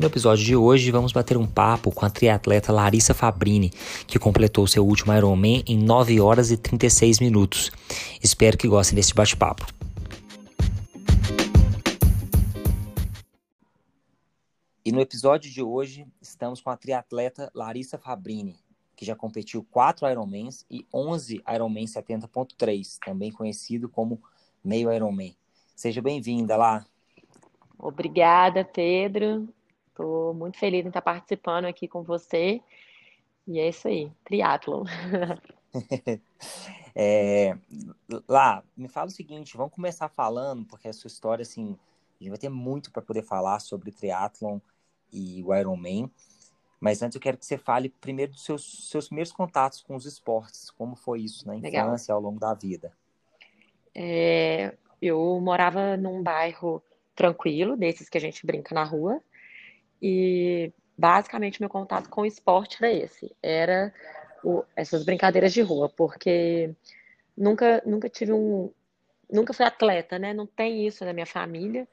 No episódio de hoje, vamos bater um papo com a triatleta Larissa Fabrini, que completou seu último Ironman em 9 horas e 36 minutos. Espero que gostem desse bate-papo. E no episódio de hoje, estamos com a triatleta Larissa Fabrini, que já competiu 4 Ironmans e 11 Ironman 70.3, também conhecido como meio Ironman. Seja bem-vinda lá. Obrigada, Pedro. Estou muito feliz em estar participando aqui com você. E é isso aí, triatlon. é, lá, me fala o seguinte, vamos começar falando, porque a sua história, assim, a gente vai ter muito para poder falar sobre triatlon e o Ironman. Mas antes eu quero que você fale primeiro dos seus, seus primeiros contatos com os esportes. Como foi isso na infância, Legal. ao longo da vida? É, eu morava num bairro tranquilo, desses que a gente brinca na rua. E basicamente meu contato com o esporte era esse. Era o, essas brincadeiras de rua, porque nunca, nunca tive um. Nunca fui atleta, né? Não tem isso na minha família.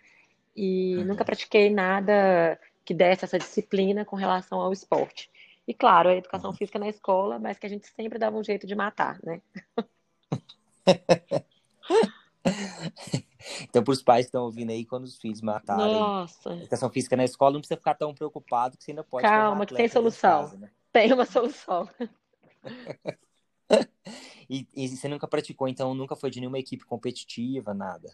E uhum. nunca pratiquei nada que desse essa disciplina com relação ao esporte. E claro, a educação uhum. física na escola, mas que a gente sempre dava um jeito de matar, né? então, para os pais que estão ouvindo aí, quando os filhos matarem Nossa. educação física na escola, não precisa ficar tão preocupado que você ainda pode. Calma, que tem solução. Casa, né? Tem uma solução. e, e, você nunca praticou, então nunca foi de nenhuma equipe competitiva, nada?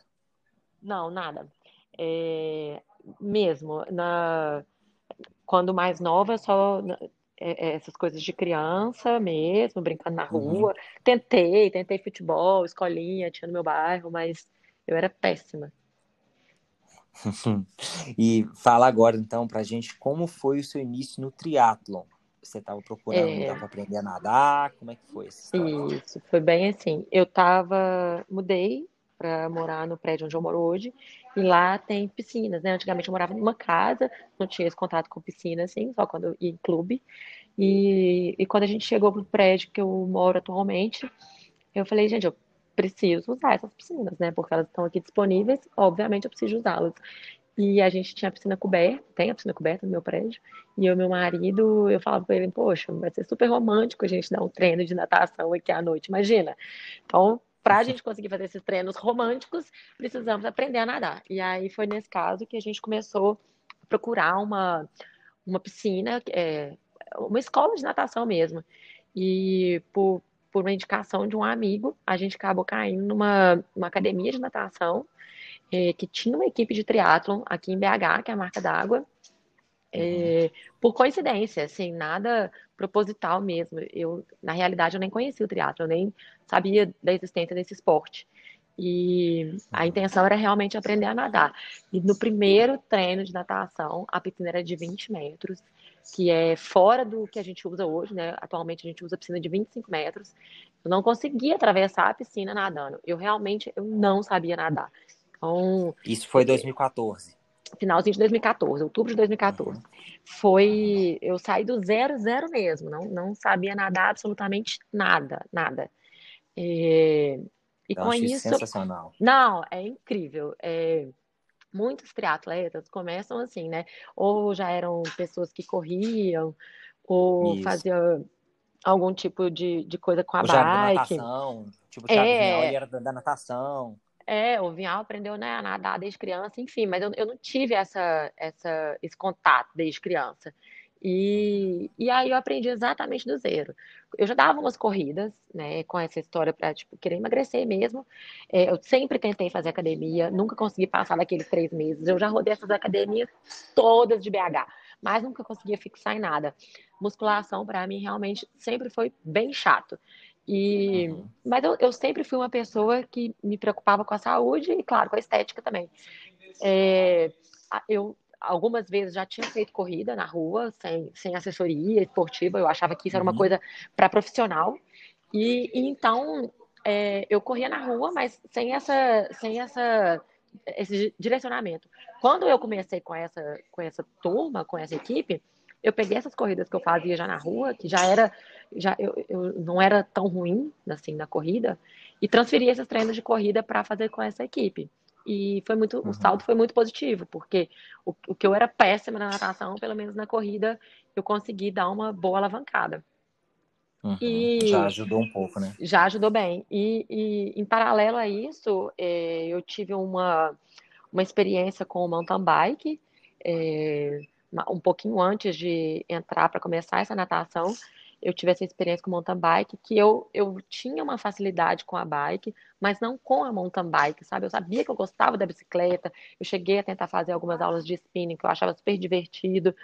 Não, nada. É, mesmo, na, quando mais nova, só é, é, essas coisas de criança mesmo, brincando na uhum. rua. Uhum. Tentei, tentei futebol, escolinha, tinha no meu bairro, mas eu era péssima. e fala agora então pra gente como foi o seu início no triatlon. Você estava procurando é... para aprender a nadar? Como é que foi isso? Isso, foi bem assim. Eu tava, mudei para morar no prédio onde eu moro hoje e lá tem piscinas, né? Antigamente eu morava em uma casa, não tinha esse contato com piscina, assim, só quando eu ia em clube. E, e quando a gente chegou pro prédio que eu moro atualmente, eu falei, gente, eu preciso usar essas piscinas, né? Porque elas estão aqui disponíveis, obviamente eu preciso usá-las. E a gente tinha a piscina coberta, tem a piscina coberta no meu prédio. E o meu marido, eu falava para ele, poxa, vai ser super romântico a gente dar um treino de natação aqui à noite, imagina. Então, para a gente conseguir fazer esses treinos românticos, precisamos aprender a nadar. E aí foi nesse caso que a gente começou a procurar uma, uma piscina, é, uma escola de natação mesmo. E por, por uma indicação de um amigo, a gente acabou caindo numa, numa academia de natação é, que tinha uma equipe de triatlon aqui em BH, que é a marca d'água. É, por coincidência, assim, nada proposital mesmo. Eu, na realidade, eu nem conhecia o teatro, eu nem sabia da existência desse esporte. E a intenção era realmente aprender a nadar. E no primeiro treino de natação, a piscina era de 20 metros, que é fora do que a gente usa hoje, né? Atualmente a gente usa piscina de 25 metros. Eu não conseguia atravessar a piscina nadando. Eu realmente eu não sabia nadar. Então, Isso foi 2014 finalzinho de 2014, outubro de 2014. Foi, eu saí do zero, zero mesmo, não, não sabia nadar absolutamente nada, nada. É, e eu com isso, sensacional. Não, é incrível. É, muitos triatletas começam assim, né? Ou já eram pessoas que corriam, ou isso. faziam algum tipo de, de coisa com a ou bike. Natação, tipo, o é... era da, da natação. É, o Vinhal aprendeu né, a nadar desde criança, enfim, mas eu, eu não tive essa, essa, esse contato desde criança. E, e aí eu aprendi exatamente do zero. Eu já dava umas corridas, né, com essa história para tipo, querer emagrecer mesmo. É, eu sempre tentei fazer academia, nunca consegui passar daqueles três meses. Eu já rodei essas academias todas de BH, mas nunca conseguia fixar em nada. Musculação, para mim, realmente sempre foi bem chato. E, uhum. Mas eu, eu, sempre fui uma pessoa que me preocupava com a saúde e, claro, com a estética também. É, eu algumas vezes já tinha feito corrida na rua, sem, sem assessoria esportiva, eu achava que isso era uma uhum. coisa para profissional. E, e então é, eu corria na rua, mas sem essa, sem essa esse direcionamento. Quando eu comecei com essa, com essa turma, com essa equipe, eu peguei essas corridas que eu fazia já na rua, que já era, já eu, eu não era tão ruim assim na corrida, e transferi esses treinos de corrida para fazer com essa equipe. E foi muito, uhum. o salto foi muito positivo, porque o, o que eu era péssima na natação, pelo menos na corrida, eu consegui dar uma boa alavancada. Uhum. E já ajudou um pouco, né? Já ajudou bem. E, e em paralelo a isso, é, eu tive uma, uma experiência com o mountain bike, é, um pouquinho antes de entrar para começar essa natação eu tive essa experiência com mountain bike, que eu, eu tinha uma facilidade com a bike, mas não com a mountain bike, sabe? Eu sabia que eu gostava da bicicleta, eu cheguei a tentar fazer algumas aulas de spinning, que eu achava super divertido,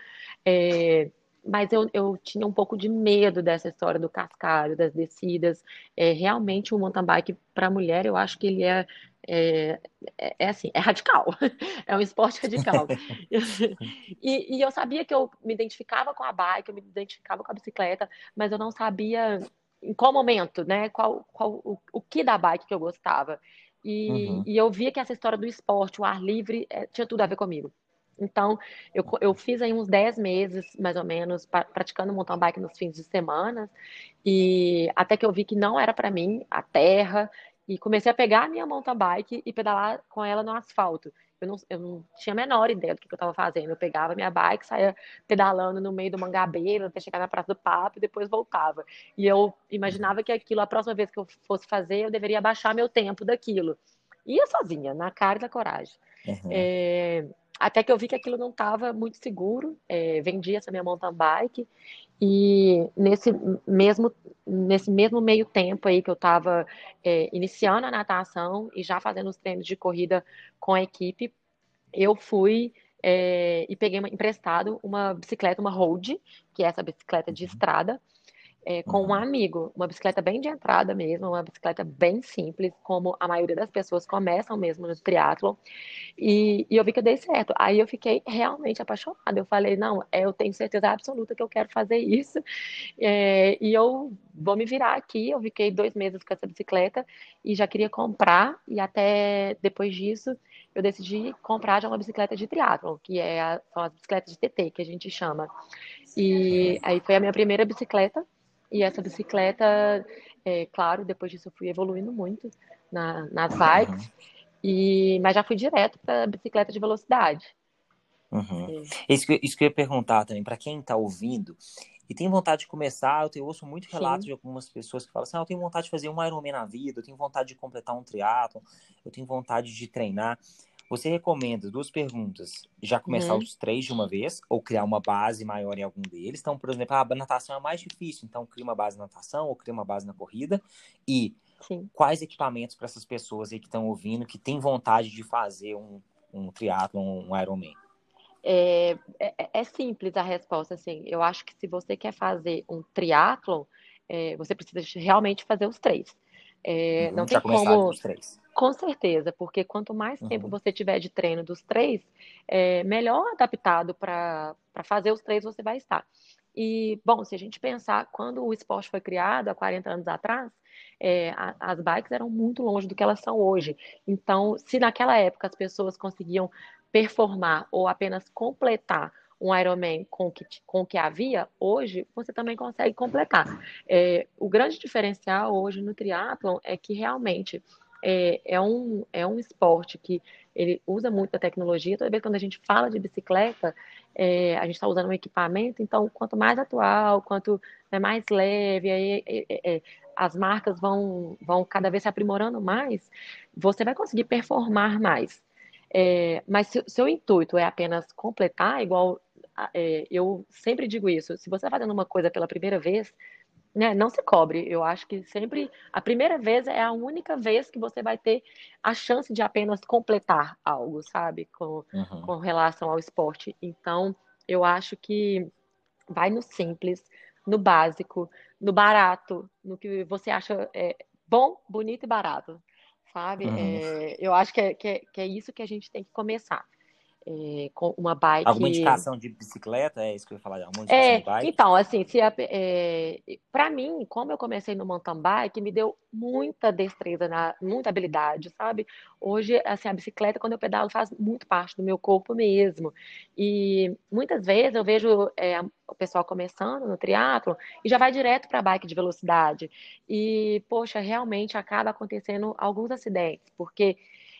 é, mas eu, eu tinha um pouco de medo dessa história do cascalho, das descidas. É, realmente, o mountain bike para mulher, eu acho que ele é é, é, é, assim, é radical, é um esporte radical. e, e, eu sabia que eu me identificava com a bike, eu me identificava com a bicicleta, mas eu não sabia em qual momento, né? Qual, qual o, o que da bike que eu gostava. E, uhum. e eu via que essa história do esporte, o ar livre, é, tinha tudo a ver comigo. Então, eu, eu fiz aí uns 10 meses, mais ou menos, praticando mountain bike nos fins de semana, e até que eu vi que não era para mim a terra, e comecei a pegar a minha mountain bike e pedalar com ela no asfalto. Eu não, eu não tinha a menor ideia do que eu estava fazendo. Eu pegava minha bike, saía pedalando no meio do Mangabeira até chegar na Praça do Papo e depois voltava. E eu imaginava que aquilo, a próxima vez que eu fosse fazer, eu deveria baixar meu tempo daquilo. Ia sozinha, na cara da coragem. Uhum. É, até que eu vi que aquilo não estava muito seguro. É, vendi essa minha mountain bike e nesse mesmo, nesse mesmo meio tempo aí que eu estava é, iniciando a natação e já fazendo os treinos de corrida com a equipe, eu fui é, e peguei uma, emprestado uma bicicleta, uma road, que é essa bicicleta de uhum. estrada, é, com um amigo, uma bicicleta bem de entrada mesmo, uma bicicleta bem simples, como a maioria das pessoas começam mesmo no triatlo, e, e, eu vi que eu dei certo. Aí eu fiquei realmente apaixonada. Eu falei, não, é, eu tenho certeza absoluta que eu quero fazer isso, é, e eu vou me virar aqui. Eu fiquei dois meses com essa bicicleta e já queria comprar, e até depois disso eu decidi comprar já uma bicicleta de triatlo, que é a, são as bicicletas de TT, que a gente chama. E aí foi a minha primeira bicicleta, e essa bicicleta, é, claro, depois disso eu fui evoluindo muito na, nas bikes, uhum. e, mas já fui direto para bicicleta de velocidade. Uhum. É. Isso, que, isso que eu ia perguntar também, para quem está ouvindo e tem vontade de começar, eu, tenho, eu ouço muito relatos Sim. de algumas pessoas que falam assim, ah, eu tenho vontade de fazer um Ironman na vida, eu tenho vontade de completar um triatlon, eu tenho vontade de treinar. Você recomenda duas perguntas: já começar uhum. os três de uma vez, ou criar uma base maior em algum deles? Então, por exemplo, a natação é mais difícil, então cria uma base na natação ou cria uma base na corrida. E Sim. quais equipamentos para essas pessoas aí que estão ouvindo, que têm vontade de fazer um, um triatlon, um Ironman? É, é, é, simples a resposta, assim. Eu acho que se você quer fazer um triatlon, é, você precisa realmente fazer os três. É, uhum, não tem como. Com certeza, porque quanto mais tempo uhum. você tiver de treino dos três, é, melhor adaptado para fazer os três você vai estar. E, bom, se a gente pensar, quando o esporte foi criado, há 40 anos atrás, é, a, as bikes eram muito longe do que elas são hoje. Então, se naquela época as pessoas conseguiam performar ou apenas completar um Ironman com o que, com o que havia, hoje você também consegue completar. É, o grande diferencial hoje no triatlon é que realmente é, é, um, é um esporte que ele usa muito a tecnologia. Toda vez quando a gente fala de bicicleta, é, a gente está usando um equipamento, então quanto mais atual, quanto é mais leve, aí, é, é, é, as marcas vão, vão cada vez se aprimorando mais, você vai conseguir performar mais. É, mas se seu intuito é apenas completar, igual eu sempre digo isso, se você está fazendo uma coisa pela primeira vez, né, não se cobre. Eu acho que sempre a primeira vez é a única vez que você vai ter a chance de apenas completar algo, sabe, com, uhum. com relação ao esporte. Então, eu acho que vai no simples, no básico, no barato, no que você acha é, bom, bonito e barato, sabe? Uhum. É, eu acho que é, que é, que é isso que a gente tem que começar é, com uma bike. Alguma indicação de bicicleta? É isso que eu ia falar. Alguma indicação é, de bike? Então, assim, se é, para mim, como eu comecei no mountain bike, me deu muita destreza, na, muita habilidade, sabe? Hoje, assim, a bicicleta, quando eu pedalo, faz muito parte do meu corpo mesmo. E muitas vezes eu vejo é, o pessoal começando no triatlo e já vai direto para bike de velocidade. E, poxa, realmente acaba acontecendo alguns acidentes, porque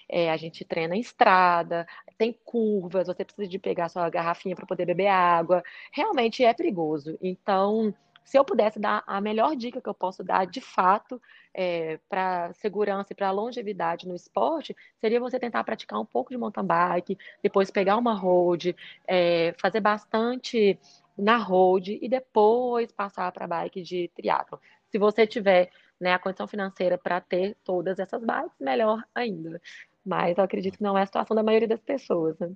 é, a gente treina em estrada, tem curvas, você precisa de pegar sua garrafinha para poder beber água. Realmente é perigoso. Então, se eu pudesse dar a melhor dica que eu posso dar, de fato, é, para segurança e para longevidade no esporte, seria você tentar praticar um pouco de mountain bike, depois pegar uma road, é, fazer bastante na road e depois passar para bike de triatlo. Se você tiver né, a condição financeira para ter todas essas bikes, melhor ainda. Mas eu acredito que não é a situação da maioria das pessoas, né?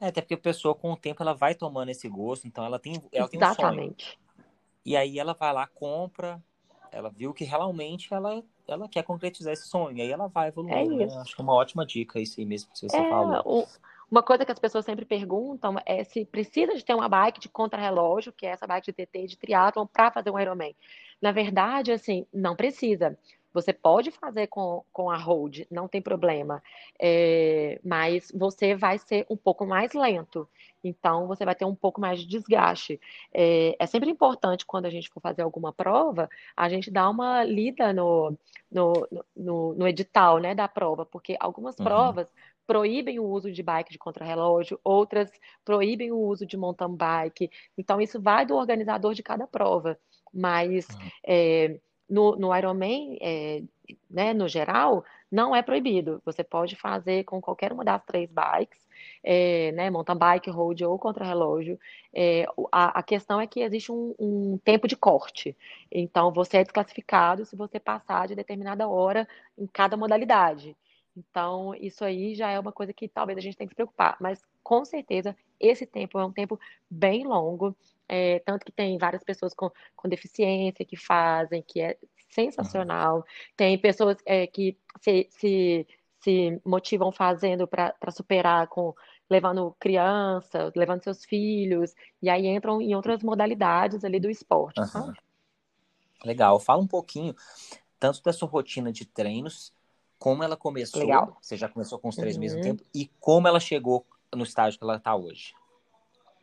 É, até porque a pessoa, com o tempo, ela vai tomando esse gosto, então ela tem, ela tem um Exatamente. E aí ela vai lá, compra, ela viu que realmente ela, ela quer concretizar esse sonho. E aí ela vai evoluindo. É né? Acho que é uma ótima dica isso aí mesmo que você é, falou. O, uma coisa que as pessoas sempre perguntam é se precisa de ter uma bike de contrarrelógio, que é essa bike de TT de triatlon, para fazer um Ironman. Na verdade, assim, não precisa. Você pode fazer com, com a hold, não tem problema, é, mas você vai ser um pouco mais lento. Então, você vai ter um pouco mais de desgaste. É, é sempre importante, quando a gente for fazer alguma prova, a gente dar uma lida no, no, no, no edital né, da prova, porque algumas uhum. provas proíbem o uso de bike de contrarrelógio, outras proíbem o uso de mountain bike. Então, isso vai do organizador de cada prova. Mas uhum. é, no, no Ironman, é, né, no geral, não é proibido. Você pode fazer com qualquer uma das três bikes, é, né, mountain bike, road ou contrarrelógio. É, a, a, questão é que existe um, um, tempo de corte. Então, você é desclassificado se você passar de determinada hora em cada modalidade. Então, isso aí já é uma coisa que talvez a gente tenha que se preocupar. Mas, com certeza, esse tempo é um tempo bem longo. É, tanto que tem várias pessoas com, com deficiência que fazem, que é sensacional. Uhum. Tem pessoas é, que se, se, se motivam fazendo para superar com levando criança, levando seus filhos, e aí entram em outras modalidades ali do esporte, uhum. Legal. Fala um pouquinho tanto da sua rotina de treinos, como ela começou. Legal. Você já começou com os três uhum. meses no tempo, e como ela chegou no estágio que ela está hoje.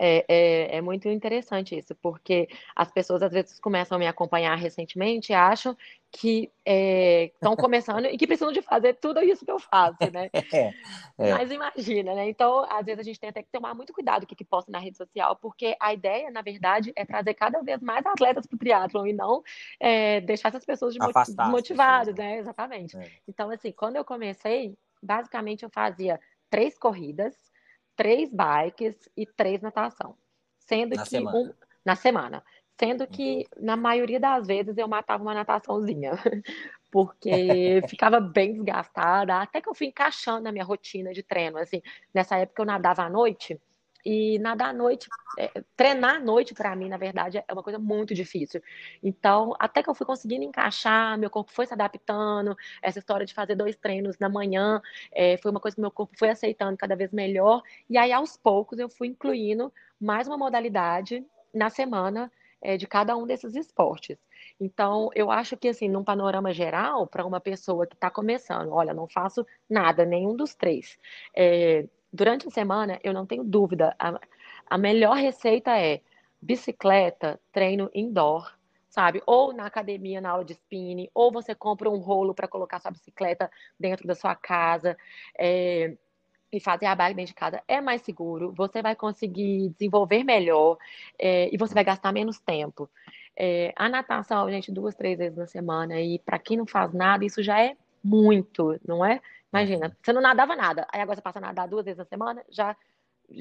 É, é, é, muito interessante isso, porque as pessoas às vezes começam a me acompanhar recentemente e acham que estão é, começando e que precisam de fazer tudo isso que eu faço, né? É, é, Mas imagina, né? Então, às vezes a gente tem até que tomar muito cuidado com o que posta na rede social, porque a ideia, na verdade, é trazer cada vez mais atletas para o triatlon e não é, deixar essas pessoas desmotivadas, né? né? Exatamente. Então, assim, quando eu comecei, basicamente eu fazia três corridas, três bikes e três natação. Sendo na que semana. Um, na semana. Sendo que, uhum. na maioria das vezes, eu matava uma nataçãozinha. Porque ficava bem desgastada. Até que eu fui encaixando na minha rotina de treino. Assim, nessa época eu nadava à noite. E nadar à noite, é, treinar à noite para mim, na verdade, é uma coisa muito difícil. Então, até que eu fui conseguindo encaixar, meu corpo foi se adaptando. Essa história de fazer dois treinos na manhã é, foi uma coisa que meu corpo foi aceitando cada vez melhor. E aí, aos poucos, eu fui incluindo mais uma modalidade na semana é, de cada um desses esportes. Então, eu acho que, assim, num panorama geral, para uma pessoa que está começando, olha, não faço nada, nenhum dos três. É, durante a semana, eu não tenho dúvida, a, a melhor receita é bicicleta, treino indoor, sabe? Ou na academia, na aula de spinning, ou você compra um rolo para colocar sua bicicleta dentro da sua casa. É, e fazer a bike dentro de casa é mais seguro, você vai conseguir desenvolver melhor é, e você vai gastar menos tempo. É, a natação, gente, duas, três vezes na semana, e para quem não faz nada, isso já é muito, não é? Imagina, você não nadava nada, aí agora você passa a nadar duas vezes na semana, já,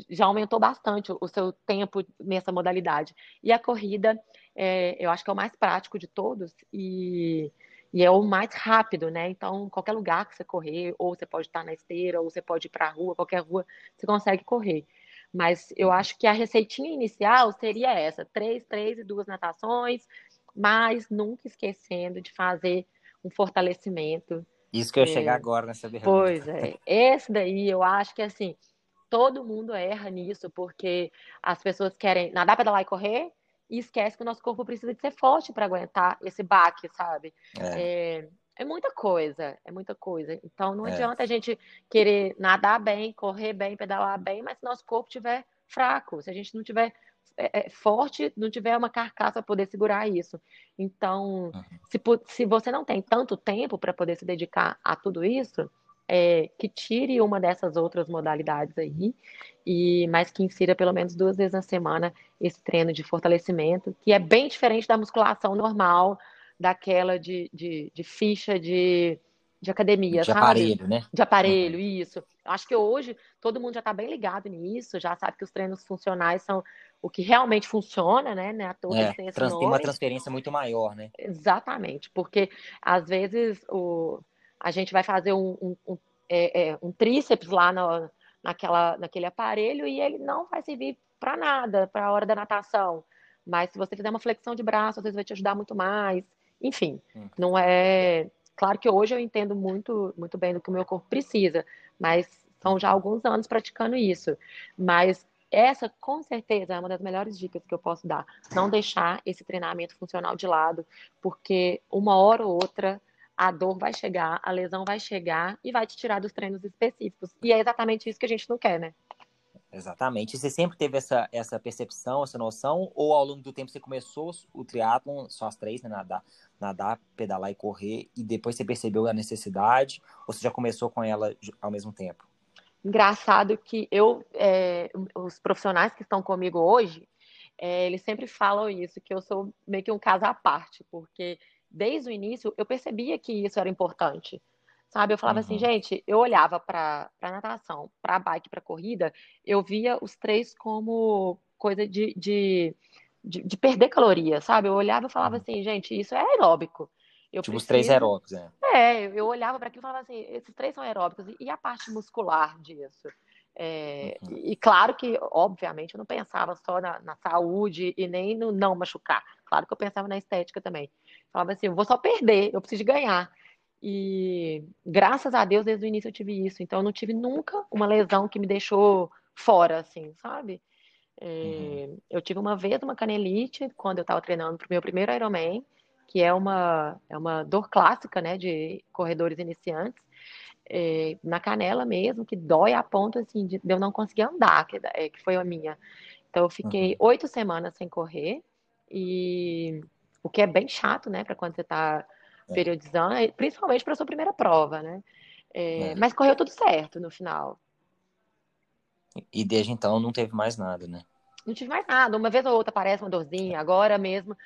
já aumentou bastante o seu tempo nessa modalidade. E a corrida, é, eu acho que é o mais prático de todos e, e é o mais rápido, né? Então, qualquer lugar que você correr, ou você pode estar na esteira, ou você pode ir para a rua, qualquer rua, você consegue correr. Mas eu acho que a receitinha inicial seria essa: três, três e duas natações, mas nunca esquecendo de fazer um fortalecimento isso que eu ia é, chegar agora nessa pergunta. Pois é. Esse daí eu acho que assim, todo mundo erra nisso, porque as pessoas querem nadar, pedalar e correr e esquece que o nosso corpo precisa de ser forte para aguentar esse baque, sabe? É. É, é. muita coisa, é muita coisa. Então não é. adianta a gente querer nadar bem, correr bem, pedalar bem, mas se nosso corpo estiver fraco, se a gente não tiver é, é, forte, não tiver uma carcaça para poder segurar isso. Então, uhum. se, se você não tem tanto tempo para poder se dedicar a tudo isso, é, que tire uma dessas outras modalidades aí, e mas que insira pelo menos duas vezes na semana esse treino de fortalecimento, que é bem diferente da musculação normal, daquela de, de, de ficha de, de academia, de sabe? aparelho, né? De aparelho, uhum. isso. Acho que hoje todo mundo já está bem ligado nisso, já sabe que os treinos funcionais são o que realmente funciona, né? né? A todos é, tem, tem uma transferência muito maior, né? Exatamente, porque às vezes o, a gente vai fazer um, um, um, é, é, um tríceps lá no, naquela, naquele aparelho e ele não vai servir para nada para a hora da natação. Mas se você fizer uma flexão de braço, às vezes vai te ajudar muito mais. Enfim, hum. não é. Claro que hoje eu entendo muito, muito bem do que o meu corpo precisa, mas são já alguns anos praticando isso. Mas essa, com certeza, é uma das melhores dicas que eu posso dar. Não deixar esse treinamento funcional de lado, porque uma hora ou outra a dor vai chegar, a lesão vai chegar e vai te tirar dos treinos específicos. E é exatamente isso que a gente não quer, né? Exatamente. você sempre teve essa, essa percepção, essa noção? Ou ao longo do tempo você começou o triatlon, só as três, né? Nadar, nadar, pedalar e correr, e depois você percebeu a necessidade? Ou você já começou com ela ao mesmo tempo? Engraçado que eu, é, os profissionais que estão comigo hoje, é, eles sempre falam isso, que eu sou meio que um caso à parte, porque desde o início, eu percebia que isso era importante. Sabe, eu falava assim, uhum. assim, gente, eu olhava para natação, para bike, para corrida, eu via os três como coisa de, de, de, de, perder caloria, sabe? Eu olhava e falava uhum. assim, gente, isso é aeróbico. Eu tipo preciso... os três aeróbicos, né? É, eu olhava para aquilo e falava assim, esses três são aeróbicos. E a parte muscular disso? É, uhum. E claro que, obviamente, eu não pensava só na, na, saúde e nem no não machucar. Claro que eu pensava na estética também. Falava assim, eu vou só perder, eu preciso ganhar. E graças a Deus, desde o início eu tive isso. Então, eu não tive nunca uma lesão que me deixou fora, assim, sabe? É, uhum. Eu tive uma vez uma canelite quando eu estava treinando para o meu primeiro Ironman, que é uma, é uma dor clássica, né, de corredores iniciantes, é, na canela mesmo, que dói a ponto, assim, de, eu não conseguir andar, que, é, que foi a minha. Então, eu fiquei uhum. oito semanas sem correr, e o que é bem chato, né, para quando você está. Periodizando, principalmente para sua primeira prova, né? É, é. Mas correu tudo certo no final. E desde então não teve mais nada, né? Não tive mais nada. Uma vez ou outra aparece uma dorzinha. Agora mesmo,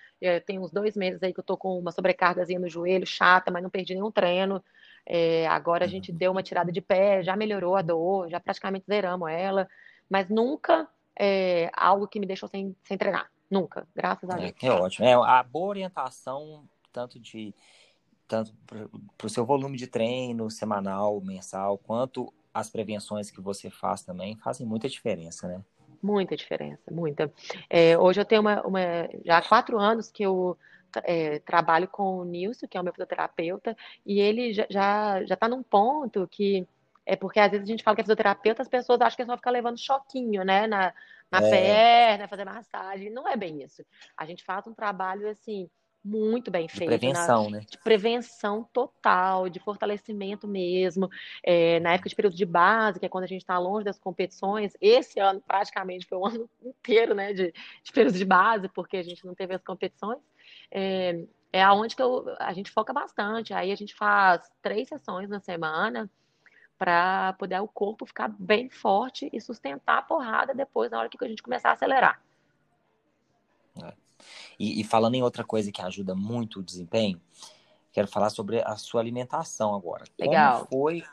tem uns dois meses aí que eu tô com uma sobrecargazinha no joelho, chata, mas não perdi nenhum treino. É, agora a gente uhum. deu uma tirada de pé, já melhorou a dor, já praticamente zeramos ela, mas nunca é, algo que me deixou sem, sem treinar. Nunca, graças a é, Deus. É, é ótimo. É, a boa orientação, tanto de tanto para o seu volume de treino semanal, mensal, quanto as prevenções que você faz também, fazem muita diferença, né? Muita diferença, muita. É, hoje eu tenho uma, uma, já há quatro anos que eu é, trabalho com o Nilson, que é o meu fisioterapeuta, e ele já já está num ponto que é porque às vezes a gente fala que é fisioterapeuta, as pessoas acham que é só ficar levando choquinho, né, na, na é. perna, fazer massagem. Não é bem isso. A gente faz um trabalho assim muito bem feito. De prevenção, na, né? De prevenção total, de fortalecimento mesmo. É, na época de período de base, que é quando a gente está longe das competições, esse ano praticamente foi o ano inteiro né, de, de período de base, porque a gente não teve as competições. É, é aonde que eu, a gente foca bastante. Aí a gente faz três sessões na semana para poder o corpo ficar bem forte e sustentar a porrada depois na hora que a gente começar a acelerar. E, e, falando em outra coisa que ajuda muito o desempenho, quero falar sobre a sua alimentação agora. Legal. Como foi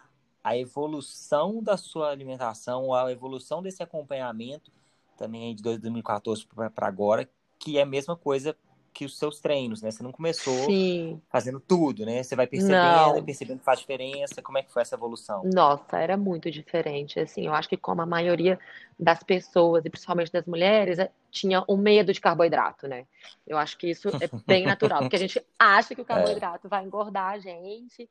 a evolução da sua alimentação, a evolução desse acompanhamento também de 2014 para agora, que é a mesma coisa que os seus treinos, né? Você não começou Sim. fazendo tudo, né? Você vai percebendo, não. percebendo que faz diferença. Como é que foi essa evolução? Nossa, era muito diferente. Assim, eu acho que como a maioria das pessoas, e principalmente das mulheres, é, tinha um medo de carboidrato, né? Eu acho que isso é bem natural, porque a gente acha que o é. carboidrato é. vai engordar a gente.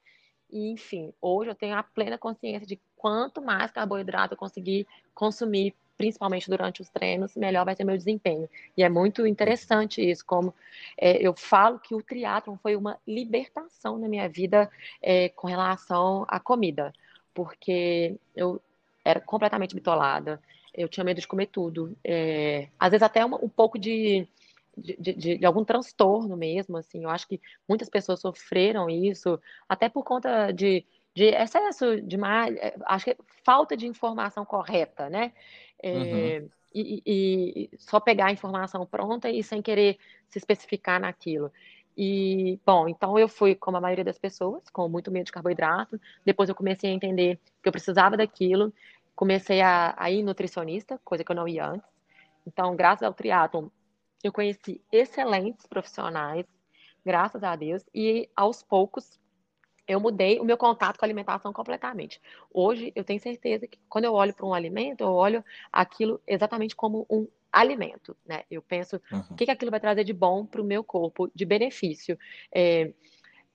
E, enfim, hoje eu tenho a plena consciência de quanto mais carboidrato eu conseguir consumir principalmente durante os treinos, melhor vai ser meu desempenho. E é muito interessante isso, como é, eu falo que o triatlon foi uma libertação na minha vida é, com relação à comida, porque eu era completamente bitolada, eu tinha medo de comer tudo, é, às vezes até um, um pouco de de, de, de, algum transtorno mesmo, assim. Eu acho que muitas pessoas sofreram isso, até por conta de, de excesso de é, acho que falta de informação correta, né? É, uhum. e, e, só pegar a informação pronta e sem querer se especificar naquilo. E, bom, então eu fui, como a maioria das pessoas, com muito medo de carboidrato. Depois eu comecei a entender que eu precisava daquilo. Comecei a, a ir nutricionista, coisa que eu não ia antes. Então, graças ao triatlon, eu conheci excelentes profissionais, graças a Deus. E aos poucos eu mudei o meu contato com a alimentação completamente. Hoje eu tenho certeza que quando eu olho para um alimento, eu olho aquilo exatamente como um alimento, né? Eu penso uhum. o que, que aquilo vai trazer de bom para o meu corpo, de benefício. É,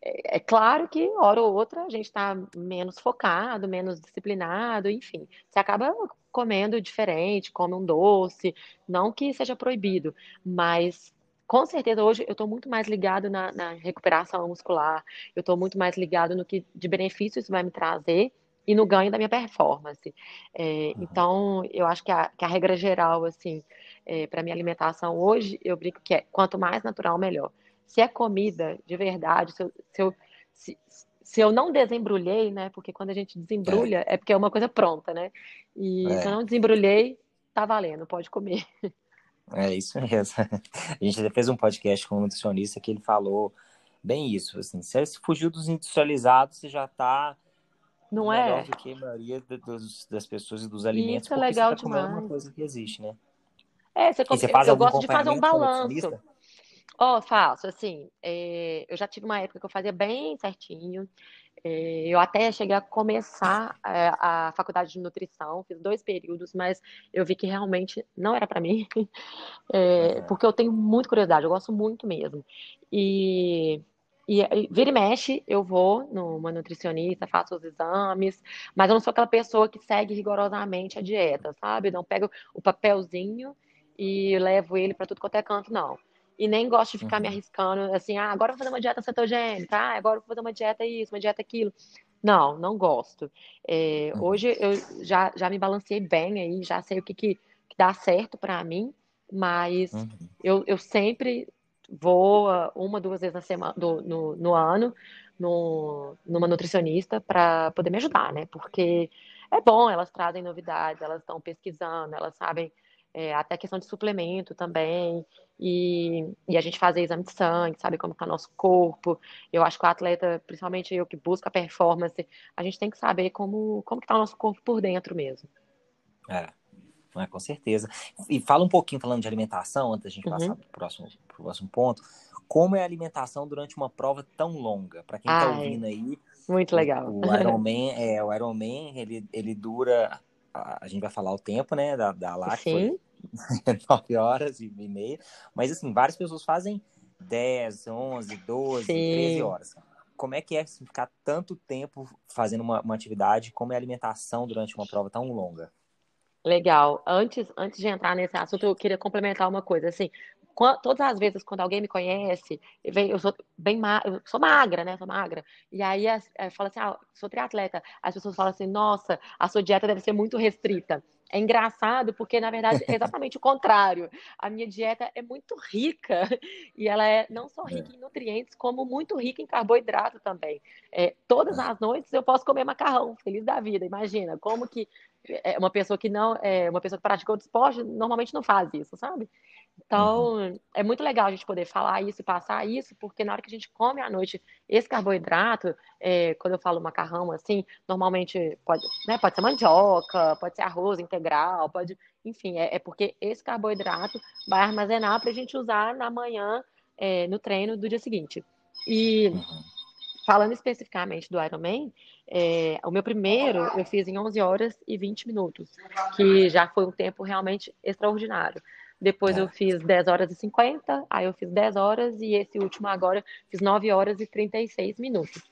é, é, claro que, hora ou outra, a gente está menos focado, menos disciplinado, enfim. Você acaba comendo diferente, come um doce, não que seja proibido, mas com certeza hoje eu estou muito mais ligado na, na recuperação muscular, eu estou muito mais ligado no que de benefício isso vai me trazer e no ganho da minha performance. É, uhum. Então, eu acho que a, que a regra geral, assim, é, para minha alimentação hoje, eu brinco que é quanto mais natural, melhor. Se é comida de verdade, se eu, se eu, se, se eu não desembrulhei, né? Porque quando a gente desembrulha, é, é porque é uma coisa pronta, né? E é. se eu não desembrulhei, tá valendo, pode comer. É isso mesmo. A gente já fez um podcast com um nutricionista que ele falou bem isso. Assim, se você fugiu dos industrializados, você já está não melhor é? do que a maioria dos, das pessoas e dos alimentos. Isso é legal você tá demais. uma coisa que existe, né? É, você, come... você faz eu gosto de fazer um balanço. Ó, oh, faço, assim, é... eu já tive uma época que eu fazia bem certinho. É... Eu até cheguei a começar é, a faculdade de nutrição, fiz dois períodos, mas eu vi que realmente não era para mim, é, porque eu tenho muita curiosidade, eu gosto muito mesmo. E e, e vira e mexe, eu vou numa nutricionista, faço os exames, mas eu não sou aquela pessoa que segue rigorosamente a dieta, sabe? Não pego o papelzinho e levo ele para tudo quanto é canto, não. E nem gosto de ficar uhum. me arriscando assim, ah, agora vou fazer uma dieta cetogênica, ah, agora vou fazer uma dieta isso, uma dieta aquilo. Não, não gosto. É, uhum. Hoje eu já, já me balanceei bem aí, já sei o que, que, que dá certo para mim, mas uhum. eu, eu sempre vou uma, duas vezes na semana, do, no, no ano no, numa nutricionista para poder me ajudar, né? Porque é bom, elas trazem novidades, elas estão pesquisando, elas sabem é, até questão de suplemento também, e, e a gente fazer exame de sangue, sabe como está nosso corpo. Eu acho que o atleta, principalmente eu que busca a performance, a gente tem que saber como, como está o nosso corpo por dentro mesmo. É, é, com certeza. E fala um pouquinho, falando de alimentação, antes da gente passar uhum. para o próximo, próximo ponto, como é a alimentação durante uma prova tão longa? Para quem está ouvindo aí. Muito legal. O, o Ironman, é, o Ironman ele, ele dura. A, gente vai falar o tempo, né? Da, da lá, Sim. foi 9 horas e meia. Mas, assim, várias pessoas fazem 10, 11, 12, Sim. 13 horas. Como é que é assim, ficar tanto tempo fazendo uma, uma atividade? Como é a alimentação durante uma prova tão longa? Legal. Antes, antes de entrar nesse assunto, eu queria complementar uma coisa. Assim, todas as vezes quando alguém me conhece, eu sou bem ma eu sou magra, né? Sou magra. E aí é, fala assim, ah, sou triatleta. As pessoas falam assim, nossa, a sua dieta deve ser muito restrita. É engraçado porque, na verdade, é exatamente o contrário. A minha dieta é muito rica e ela é não só rica em nutrientes, como muito rica em carboidrato também. É, todas as noites eu posso comer macarrão, feliz da vida. Imagina como que é uma pessoa que não é uma pessoa que pratica outro esporte normalmente não faz isso, sabe? Então, uhum. é muito legal a gente poder falar isso e passar isso, porque na hora que a gente come à noite esse carboidrato, é, quando eu falo macarrão, assim, normalmente pode, né, pode ser mandioca, pode ser arroz integral, pode, enfim, é, é porque esse carboidrato vai armazenar para a gente usar na manhã, é, no treino do dia seguinte. E uhum. falando especificamente do Ironman, é, o meu primeiro eu fiz em 11 horas e 20 minutos, que já foi um tempo realmente extraordinário. Depois é. eu fiz 10 horas e 50, aí eu fiz 10 horas e esse último agora fiz 9 horas e 36 minutos.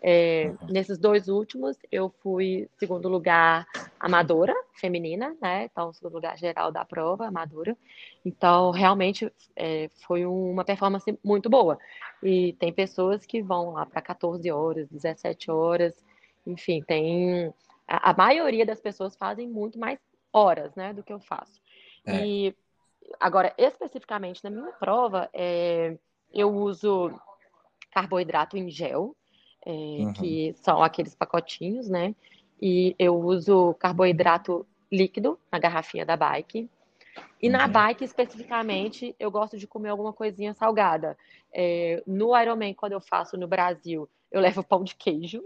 É, uhum. Nesses dois últimos, eu fui segundo lugar amadora, feminina, né? Então, segundo lugar geral da prova, amadora. Então, realmente é, foi uma performance muito boa. E tem pessoas que vão lá para 14 horas, 17 horas, enfim, tem. A, a, maioria das pessoas fazem muito mais horas, né, do que eu faço. É. E Agora, especificamente na minha prova, é, eu uso carboidrato em gel. é, uhum. que são aqueles pacotinhos, né? E eu uso carboidrato líquido na garrafinha da bike. E uhum. na bike, especificamente, eu gosto de comer alguma coisinha salgada. É, no Ironman, quando eu faço no Brasil, eu levo pão de queijo,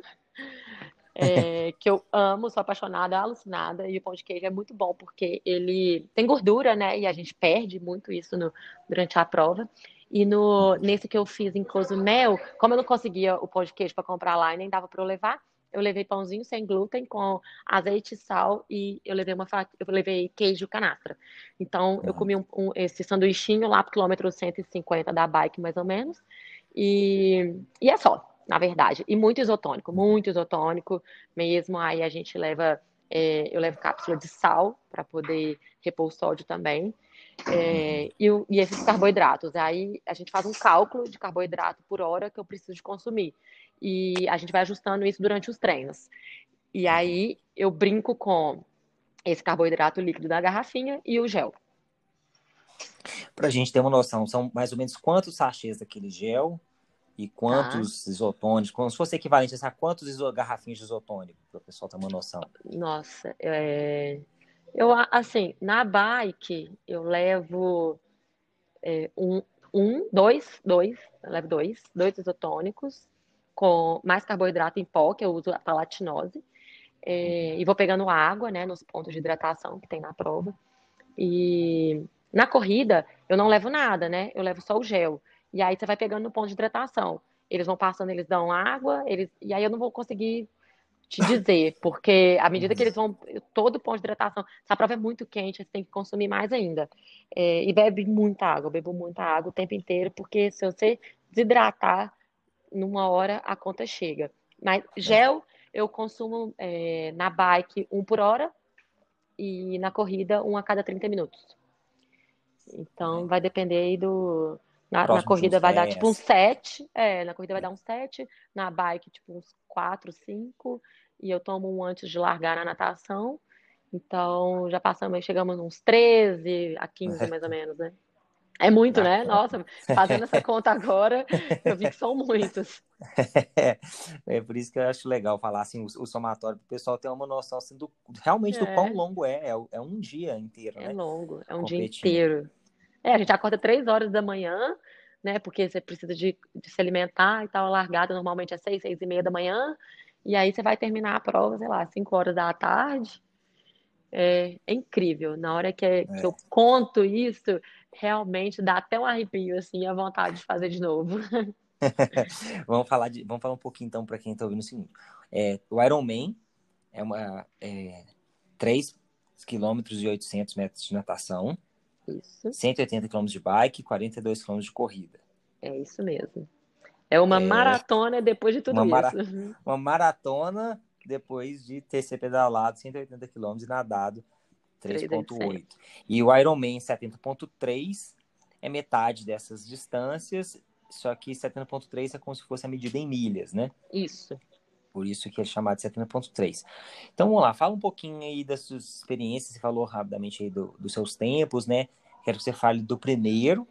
é, que eu amo, sou apaixonada, alucinada. E o pão de queijo é muito bom, porque ele tem gordura, né? E a gente perde muito isso no, durante a prova. E no, nesse que eu fiz em Cozumel, como eu não conseguia o pão de queijo para comprar lá e nem dava para eu levar, eu levei pãozinho sem glúten com azeite sal e eu levei uma eu levei queijo canastra. Então eu comi um, um, esse sanduichinho lá pro quilômetro 150 da bike mais ou menos e, e é só, na verdade. E muito isotônico, muito isotônico mesmo. Aí a gente leva é, eu levo cápsula de sal para poder repor o sódio também. É, e, e, esses carboidratos. Aí a gente faz um cálculo de carboidrato por hora que eu preciso de consumir. E a gente vai ajustando isso durante os treinos. E aí eu brinco com esse carboidrato líquido da garrafinha e o gel. Para a gente ter uma noção, são mais ou menos quantos sachês daquele gel e quantos tá. isotônicos? Como se fosse equivalente a quantos iso, garrafinhas de isotônico, para o pessoal ter uma noção. Nossa, é... eu assim, na bike eu levo é, um, um, dois, dois, eu levo dois, dois isotônicos com mais carboidrato em pó, que eu uso a palatinose. É, e vou pegando água, né, nos pontos de hidratação que tem na prova. E na corrida, eu não levo nada, né? Eu levo só o gel. E aí você vai pegando no ponto de hidratação. Eles vão passando, eles dão água, eles e aí eu não vou conseguir te dizer, porque à medida que eles vão, todo ponto de hidratação, se a prova é muito quente, você tem que consumir mais ainda. É, e bebe muita água, eu bebo muita água o tempo inteiro, porque se você desidratar, numa hora a conta chega. Mas gel eu consumo é, na bike um por hora e na corrida um a cada 30 minutos. Então vai depender aí do. Na, na corrida vai 10. dar tipo uns 7. É, na corrida vai dar uns 7. Na bike, tipo uns 4, 5. E eu tomo um antes de largar na natação. Então já passamos, chegamos uns 13 a 15 mais ou menos, né? É muito, né? Nossa, fazendo essa conta agora, eu vi que são muitos. É, é por isso que eu acho legal falar assim, o, o somatório, para o pessoal ter uma noção assim, do, realmente é. do quão longo é. é. É, um dia inteiro, é né? É longo, é um dia inteiro. É, a gente acorda três horas da manhã, né? Porque você precisa de, de se alimentar e tal. A largada normalmente é seis, seis e meia da manhã. E aí você vai terminar a prova, sei lá, cinco horas da tarde. É, é incrível. Na hora que, é. que eu conto isso, realmente dá até um arrepio, assim, a vontade de fazer de novo. vamos, falar de, vamos falar um pouquinho, então, para quem está ouvindo o seguinte. É, o Ironman é, uma, é 3 km e 800 metros de natação, isso. 180 km de bike, 42 km de corrida. É isso mesmo. É uma é... maratona depois de tudo uma isso. Mara... Uma maratona depois de ter se pedalado 180 km e nadado 3.8. E o Ironman 70.3 é metade dessas distâncias, só que 70.3 é como se fosse a medida em milhas, né? Isso. Por isso que é chamado de 70.3. Então vamos lá, fala um pouquinho aí das suas experiências, você falou rapidamente aí do, dos seus tempos, né? Quero que você fale do primeiro.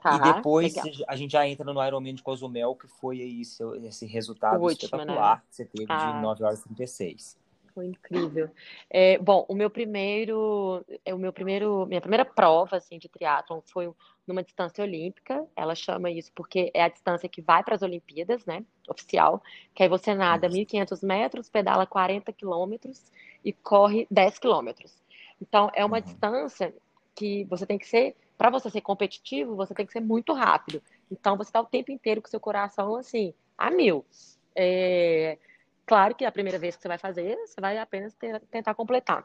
Tá, e depois legal. a gente já entra no Ironman de Cozumel, que foi aí seu, esse resultado último, espetacular né? que você teve ah. de 9 horas e 36 foi incrível. É, bom, o meu primeiro, é o meu primeiro, minha primeira prova assim de triatlon foi numa distância olímpica. Ela chama isso porque é a distância que vai para as Olimpíadas, né? Oficial. Que aí você nada 1.500 metros, pedala 40 quilômetros e corre 10 quilômetros. Então é uma uhum. distância que você tem que ser, para você ser competitivo, você tem que ser muito rápido. Então você está o tempo inteiro com seu coração assim a mil. É, Claro que a primeira vez que você vai fazer, você vai apenas ter, tentar completar.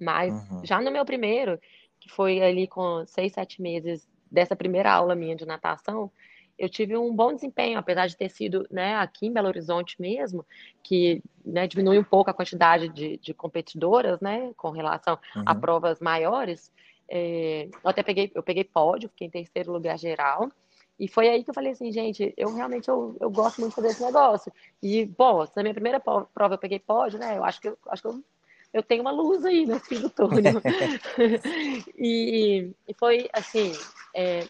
Mas uhum. já no meu primeiro, que foi ali com seis, sete meses dessa primeira aula minha de natação, eu tive um bom desempenho, apesar de ter sido né, aqui em Belo Horizonte mesmo, que né, diminui um pouco a quantidade de, de competidoras, né, com relação uhum. a provas maiores. É, eu até peguei, eu peguei pódio, fiquei em terceiro lugar geral. E foi aí que eu falei assim, gente, eu realmente eu, eu gosto muito de fazer esse negócio. E, bom, na minha primeira prova eu peguei pódio, né? Eu acho que eu, acho que eu, eu tenho uma luz aí nesse fim do túnel. e, e foi assim, é,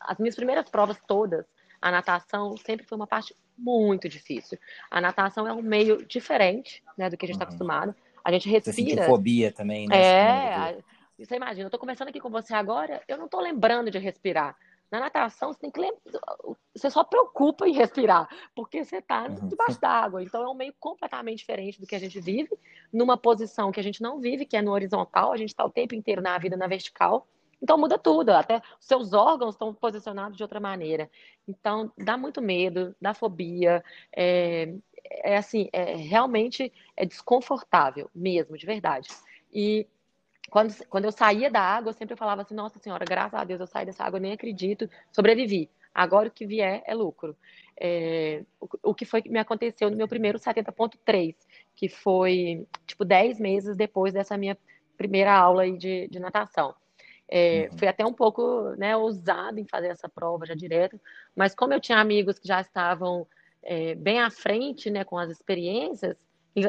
as minhas primeiras provas todas, a natação sempre foi uma parte muito difícil. A natação é um meio diferente, né, do que a gente está uhum. acostumado. A gente respira. Você fobia também, né? É, você imagina, eu tô conversando aqui com você agora, eu não tô lembrando de respirar. Na natação, você tem que lembrar, você só preocupa em respirar, porque você está debaixo d'água. Então é um meio completamente diferente do que a gente vive, numa posição que a gente não vive, que é no horizontal, a gente está o tempo inteiro na vida na vertical. Então muda tudo, até os seus órgãos estão posicionados de outra maneira. Então dá muito medo, dá fobia, é, é assim, é, realmente é desconfortável mesmo, de verdade. E quando, quando eu saía da água, eu sempre falava assim, nossa senhora, graças a Deus eu saí dessa água, eu nem acredito, sobrevivi. Agora o que vier é lucro. É, o, o, que foi que me aconteceu no meu primeiro 70.3, que foi, tipo, 10 meses depois dessa minha primeira aula aí de, de natação. É, uhum. Fui até um pouco né, ousado em fazer essa prova já direto, mas como eu tinha amigos que já estavam é, bem à frente né, com as experiências,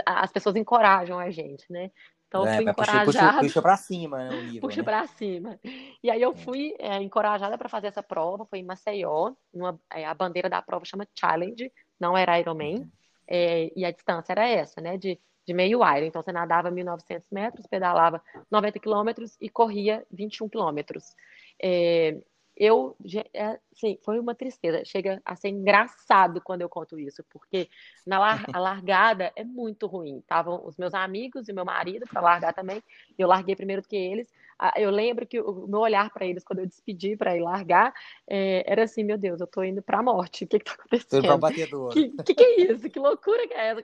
as pessoas encorajam a gente, né? Então eu é, fui encorajada. Puxa, puxa para cima, né? O nível, puxa né? para cima. E aí eu é. fui é, encorajada para fazer essa prova, foi em Maceió, numa, é, a bandeira da prova chama Challenge, não era Ironman, uhum. é, e a distância era essa, né? De, de meio Iron. Então você nadava 1.900 metros, pedalava 90 quilômetros e corria 21 quilômetros. É, eu, assim, foi uma tristeza. Chega a ser engraçado quando eu conto isso, porque na lar a largada é muito ruim. Estavam os meus amigos e meu marido para largar também. Eu larguei primeiro do que eles. Eu lembro que o meu olhar para eles quando eu despedi para ir largar é, era assim: meu Deus, eu estou indo para a morte. O que está acontecendo? Para batedor. Que, que, que é isso? Que loucura que é essa?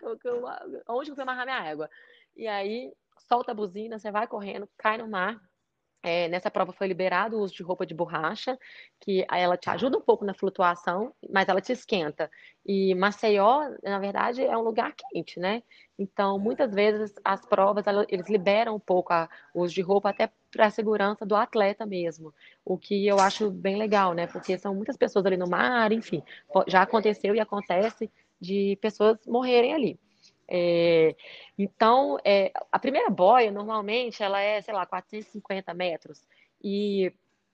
Onde você vai amarrar minha égua? E aí solta a buzina, você vai correndo, cai no mar é, nessa prova foi liberado o uso de roupa de borracha, que ela te ajuda um pouco na flutuação, mas ela te esquenta. E Maceió, na verdade, é um lugar quente, né? Então, muitas vezes as provas ela, eles liberam um pouco a, o uso de roupa até para a segurança do atleta mesmo, o que eu acho bem legal, né? Porque são muitas pessoas ali no mar, enfim, já aconteceu e acontece de pessoas morrerem ali. É, então, é, a primeira boia, normalmente, ela é, sei lá, 450 metros. E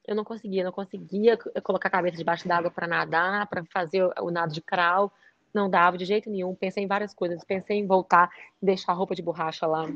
eu não conseguia, não conseguia colocar a cabeça debaixo d'água para nadar, para fazer o, nado de crawl. Não dava de jeito nenhum. Pensei em várias coisas. Pensei em voltar, deixar a roupa de borracha lá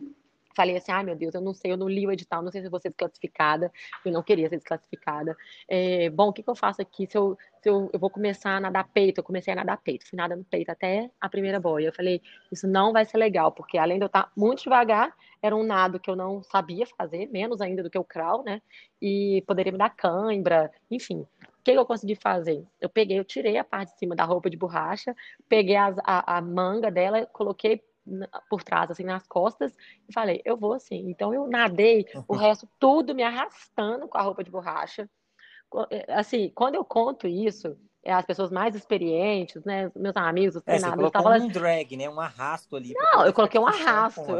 falei assim, ai meu Deus, eu não sei, eu não li o edital, não sei se eu vou ser desclassificada, eu não queria ser desclassificada. É, bom, o que, que, eu faço aqui? Se, eu, se eu, eu, vou começar a nadar peito, eu comecei a nadar peito, fui nadando peito até a primeira boia. Eu falei, isso não vai ser legal, porque além de eu estar muito devagar, era um nado que eu não sabia fazer, menos ainda do que o crawl, né? E poderia me dar cãibra, enfim. O que eu consegui fazer? Eu peguei, eu tirei a parte de cima da roupa de borracha, peguei as, a, a manga dela, coloquei por trás, assim, nas costas, e falei, eu vou assim. Então eu nadei o resto tudo me arrastando com a roupa de borracha. É, assim, quando eu conto isso, é, as pessoas mais experientes, né, meus amigos, os é, treinadores, estavam um drag, né, um arrasto ali. Não, eu coloquei um arrasto.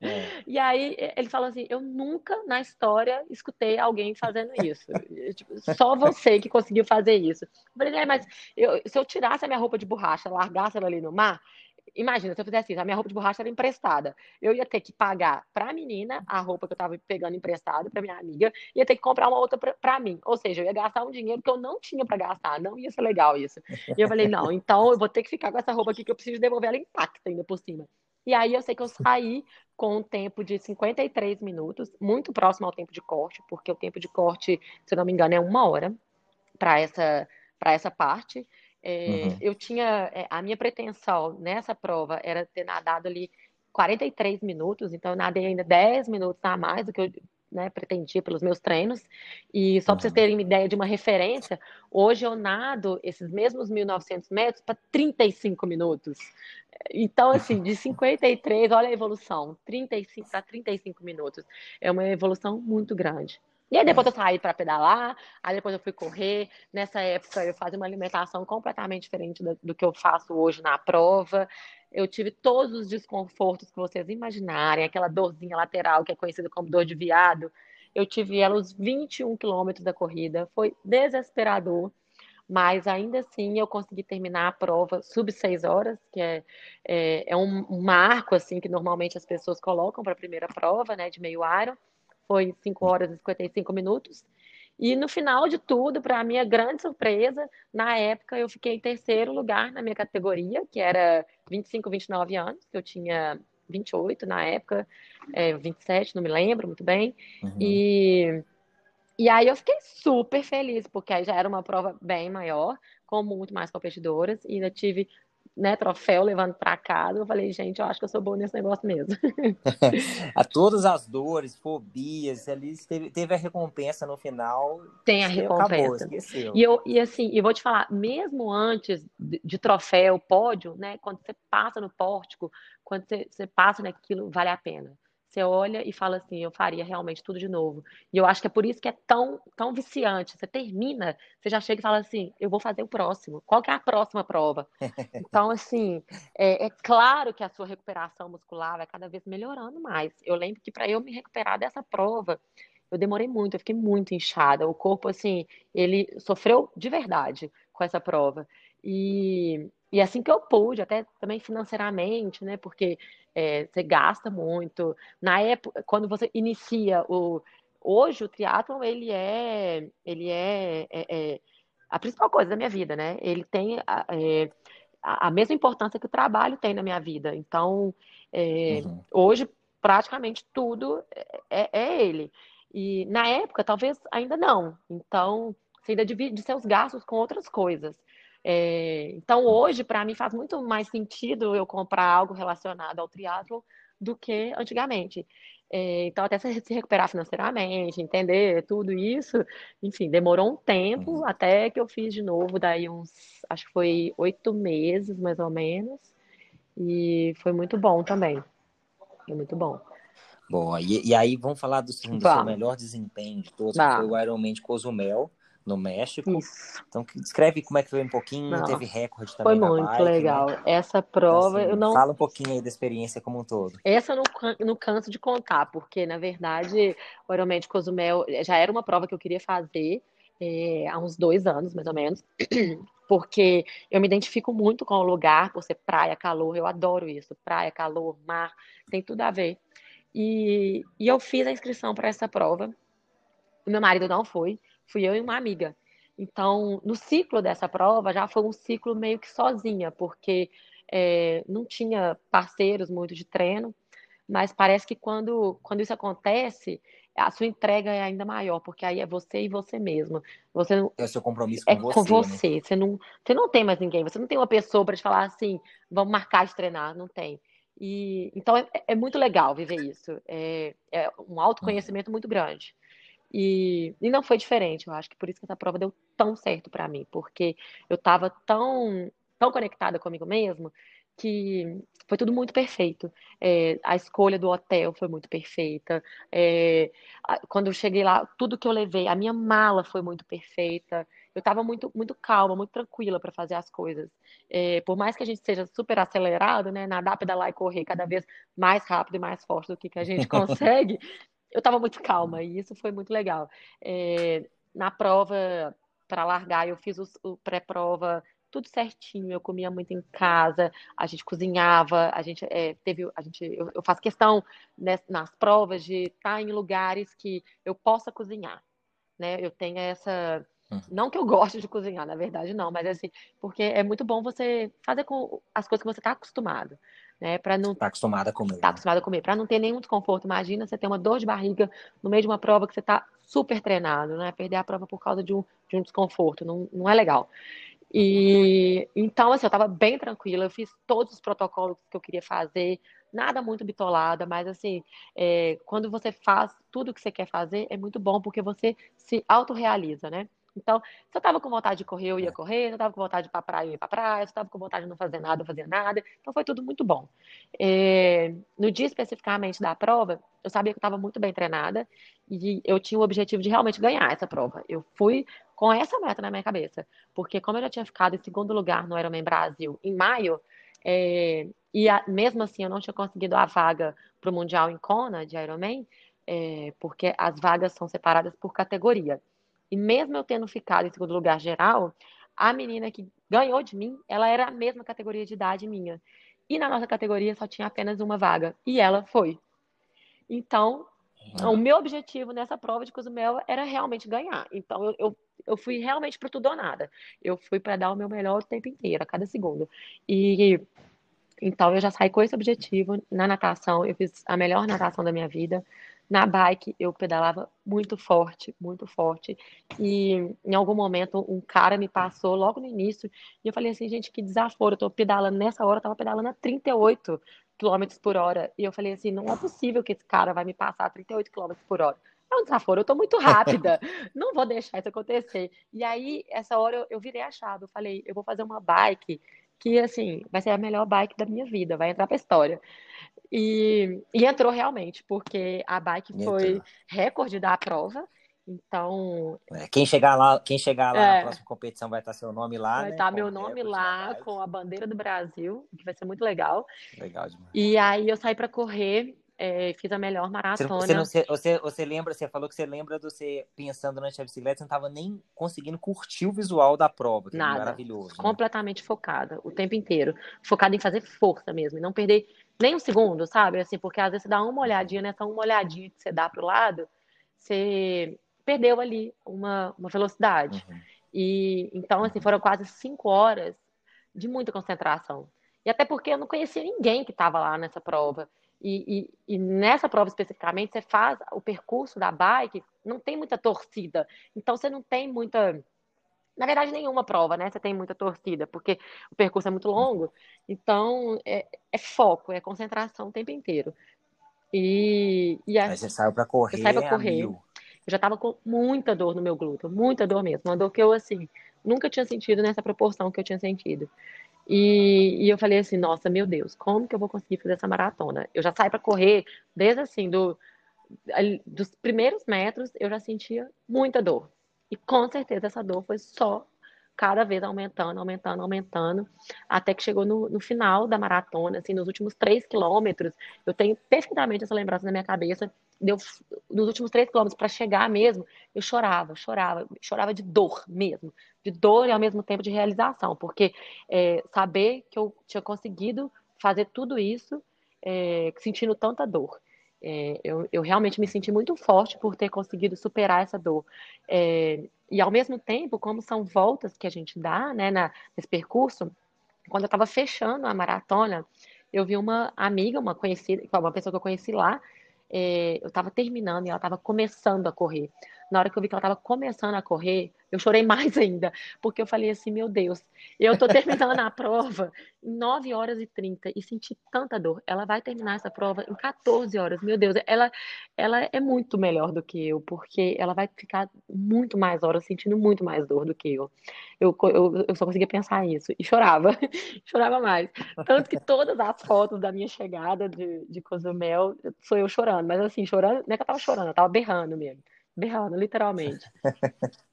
É. E aí ele falou assim, eu nunca na história escutei alguém fazendo isso. Tipo, só você que conseguiu fazer isso. Eu falei, é, mas eu, se eu tirasse a minha roupa de borracha, largasse ela ali no mar, imagina, se eu fizesse isso, a minha roupa de borracha era emprestada. Eu ia ter que pagar para a menina a roupa que eu estava pegando emprestado para minha amiga, ia ter que comprar uma outra para mim. Ou seja, eu ia gastar um dinheiro que eu não tinha para gastar. Não ia ser legal isso. E eu falei, não, então eu vou ter que ficar com essa roupa aqui que eu preciso devolver ela intacta ainda por cima. E aí eu sei que eu saí com um tempo de 53 minutos, muito próximo ao tempo de corte, porque o tempo de corte, se eu não me engano, é uma hora para essa, essa parte. É, uhum. Eu tinha. É, a minha pretensão nessa prova era ter nadado ali 43 minutos, então eu nadei ainda 10 minutos a mais do que eu né, pretendia pelos meus treinos. E só uhum. para vocês terem uma ideia de uma referência, hoje eu nado esses mesmos 1.900 metros para 35 minutos. Então, assim, de 53, olha a evolução, 35 para 35 minutos. É uma evolução muito grande. E aí depois eu saí para pedalar, aí depois eu fui correr. Nessa época eu fazia uma alimentação completamente diferente do, do, que eu faço hoje na prova. Eu tive todos os desconfortos que vocês imaginarem, aquela dorzinha lateral que é conhecida como dor de viado. Eu tive ela os 21 quilômetros da corrida, foi desesperador, mas ainda assim eu consegui terminar a prova sub 6 horas, que é, é, é um, um marco assim que normalmente as pessoas colocam para a primeira prova, né, de meio iron foi 5 horas e 55 minutos. E no final de tudo, para minha grande surpresa, na época eu fiquei em terceiro lugar na minha categoria, que era 25, 29 anos, eu tinha 28 na época, é, 27, não me lembro muito bem. Uhum. E, e aí eu fiquei super feliz, porque aí já era uma prova bem maior, com muito mais competidoras, e ainda tive né, troféu levando para casa, eu falei, gente, eu acho que eu sou boa nesse negócio mesmo. a todas as dores, fobias, ali teve, teve a recompensa no final. Tem a recompensa. Acabou, esqueceu. E, eu, e assim, eu vou te falar, mesmo antes de, de troféu, pódio, né, quando você passa no pórtico, quando você, você passa naquilo, vale a pena. Você olha e fala assim, eu faria realmente tudo de novo. E eu acho que é por isso que é tão, tão viciante. Você termina, você já chega e fala assim, eu vou fazer o próximo. Qual que é a próxima prova? Então, assim, é, é claro que a sua recuperação muscular vai cada vez melhorando mais. Eu lembro que para eu me recuperar dessa prova, eu demorei muito, eu fiquei muito inchada. O corpo, assim, ele sofreu de verdade com essa prova. E, e assim que eu pude, até também financeiramente, né? Porque é, você gasta muito. Na época, quando você inicia o. Hoje o triatlon, ele é, ele é, é, é a principal coisa da minha vida, né? Ele tem é, a, a, mesma importância que o trabalho tem na minha vida. Então, é, uhum. hoje, praticamente tudo é, é, ele. E na época, talvez ainda não. Então, você ainda divide seus gastos com outras coisas. É, então, hoje, para mim, faz muito mais sentido eu comprar algo relacionado ao triatlo do que antigamente. É, então, até se recuperar financeiramente, entender tudo isso, enfim, demorou um tempo uhum. até que eu fiz de novo, daí uns, acho que foi oito meses, mais ou menos, e foi muito bom também. Foi muito bom. Boa, e, e aí vamos falar do, do seu melhor desempenho de todos, que foi o Ironman de Cozumel no México. Isso. Então, descreve como é que foi um pouquinho, não, teve recorde também. Foi muito bike, legal. Né? Essa prova, então, assim, eu não. Fala um pouquinho aí da experiência como um todo. Essa eu não, não canso de contar, porque, na verdade, o Ironman de Cozumel já era uma prova que eu queria fazer é, há uns dois anos, mais ou menos. Porque eu me identifico muito com o lugar, por ser praia, calor, eu adoro isso. Praia, calor, mar, tem tudo a ver. E, e eu fiz a inscrição para essa prova. O meu marido não foi, fui eu e uma amiga. Então, no ciclo dessa prova, já foi um ciclo meio que sozinha, porque é, não tinha parceiros muito de treino, mas parece que quando, quando isso acontece, a sua entrega é ainda maior, porque aí é você e você mesmo. Você não, é o seu compromisso com é você. com você. Né? Você, não, você não tem mais ninguém, você não tem uma pessoa para te falar assim, vamos marcar de treinar, não tem. E, então é, é muito legal viver isso. É, é um autoconhecimento muito grande. E, e não foi diferente. Eu acho que por isso que essa prova deu tão certo para mim, porque eu estava tão, tão conectada comigo mesmo que foi tudo muito perfeito. É, a escolha do hotel foi muito perfeita. É, quando eu cheguei lá, tudo que eu levei, a minha mala foi muito perfeita. Eu estava muito, muito calma, muito tranquila para fazer as coisas. É, por mais que a gente seja super acelerado, né, nadar, pedalar e correr cada vez mais rápido e mais forte do que, que a gente consegue, eu estava muito calma e isso foi muito legal. É, na prova para largar, eu fiz o, o pré-prova tudo certinho. Eu comia muito em casa, a gente cozinhava, a gente é, teve, a gente, eu, eu faço questão né, nas provas de estar em lugares que eu possa cozinhar, né? Eu tenho essa uhum. não que eu goste de cozinhar, na verdade, não, mas assim, porque é muito bom você fazer com as coisas que você está acostumado né? Para não tá acostumada a comer. Tá né? acostumada a comer, para não ter nenhum desconforto. Imagina você ter uma dor de barriga no meio de uma prova que você está super treinado, né? Perder a prova por causa de um, de um desconforto, não, não é legal. E então, assim, eu estava bem tranquila, eu fiz todos os protocolos que eu queria fazer, nada muito bitolada, mas assim, é, quando você faz tudo o que você quer fazer, é muito bom porque você se autorrealiza, né? Então, se eu estava com vontade de correr, eu ia é. correr. Se eu estava com vontade de ir para praia, eu ia para praia. Se eu estava com vontade de não fazer nada, eu fazia nada. Então, foi tudo muito bom. É, no dia especificamente da prova, eu sabia que eu estava muito bem treinada e eu tinha o objetivo de realmente ganhar essa prova. Eu fui com essa meta na minha cabeça, porque como eu já tinha ficado em segundo lugar no Ironman Brasil em maio, é, e a, mesmo assim eu não tinha conseguido a vaga para o Mundial em Kona de Ironman, é, porque as vagas são separadas por categoria. E mesmo eu tendo ficado em segundo lugar geral, a menina que ganhou de mim, ela era a mesma categoria de idade minha. E na nossa categoria só tinha apenas uma vaga. E ela foi. Então, Uhum. O meu objetivo nessa prova de Cozumel era realmente ganhar. Então, eu, eu, eu fui realmente para tudo ou nada. Eu fui para dar o meu melhor o tempo inteiro, a cada segundo. E então, eu já saí com esse objetivo. Na natação, eu fiz a melhor natação da minha vida. Na bike, eu pedalava muito forte, muito forte. E em algum momento, um cara me passou logo no início. E eu falei assim, gente, que desaforo. Eu tô pedalando nessa hora, eu tava pedalando a 38 km por hora. E eu falei assim, não é possível que esse cara vai me passar a 38 km por hora. É um desaforo, eu tô muito rápida. não vou deixar isso acontecer. E aí, essa hora, eu, eu virei a chave. Eu falei, eu vou fazer uma bike que, assim, vai ser a melhor bike da minha vida, vai entrar pra história. E, e entrou realmente, porque a bike foi entrou. recorde da prova. Então. É, quem chegar lá, quem chegar lá é, na próxima competição vai estar seu nome lá. Vai né, estar meu nome lá, com a bandeira do Brasil, que vai ser muito legal. Legal demais. E aí eu saí para correr é, fiz a melhor maratona. Você, não, você, você, você, lembra, você falou que você lembra de você pensando durante a bicicleta, você não estava nem conseguindo curtir o visual da prova, que Nada. é maravilhoso. Né? Completamente focada, o tempo inteiro. Focada em fazer força mesmo, e não perder nem um segundo, sabe? Assim, porque às vezes você dá uma olhadinha, nessa uma olhadinha que você dá pro lado, você perdeu ali uma, uma velocidade. Uhum. E então, assim, foram quase cinco horas de muita concentração. E até porque eu não conhecia ninguém que estava lá nessa prova. E, e, e, nessa prova especificamente, você faz o percurso da bike, não tem muita torcida. Então, você não tem muita. Na verdade, nenhuma prova, né? Você tem muita torcida, porque o percurso é muito longo. Então, é, é foco, é concentração o tempo inteiro. E, e a... Aí você saiu para correr. Eu saí para correr. Eu já tava com muita dor no meu glúteo, muita dor mesmo. Uma dor que eu, assim, nunca tinha sentido nessa proporção que eu tinha sentido. E, e, eu falei assim, nossa, meu Deus, como que eu vou conseguir fazer essa maratona? Eu já saí para correr desde assim, do, dos primeiros metros, eu já sentia muita dor. E com certeza essa dor foi só cada vez aumentando, aumentando, aumentando, até que chegou no, no final da maratona, assim, nos últimos três quilômetros, eu tenho perfeitamente essa lembrança na minha cabeça, deu, nos últimos três quilômetros para chegar mesmo, eu chorava, chorava, chorava de dor mesmo, de dor e ao mesmo tempo de realização, porque é, saber que eu tinha conseguido fazer tudo isso é, sentindo tanta dor. É, eu, eu, realmente me senti muito forte por ter conseguido superar essa dor. É, e ao mesmo tempo, como são voltas que a gente dá né, na, nesse percurso, quando eu estava fechando a maratona, eu vi uma amiga, uma conhecida, uma pessoa que eu conheci lá, é, eu estava terminando e ela estava começando a correr. Na hora que eu vi que ela estava começando a correr, eu chorei mais ainda, porque eu falei assim, meu Deus, eu tô terminando a prova em 9 horas e 30 e senti tanta dor. Ela vai terminar essa prova em 14 horas. Meu Deus, ela ela é muito melhor do que eu, porque ela vai ficar muito mais horas sentindo muito mais dor do que eu. Eu, eu, eu só conseguia pensar isso e chorava, chorava mais. Tanto que todas as fotos da minha chegada de, de Cozumel sou eu chorando, mas assim, chorando, não é que eu tava chorando, eu tava berrando mesmo berrando, literalmente.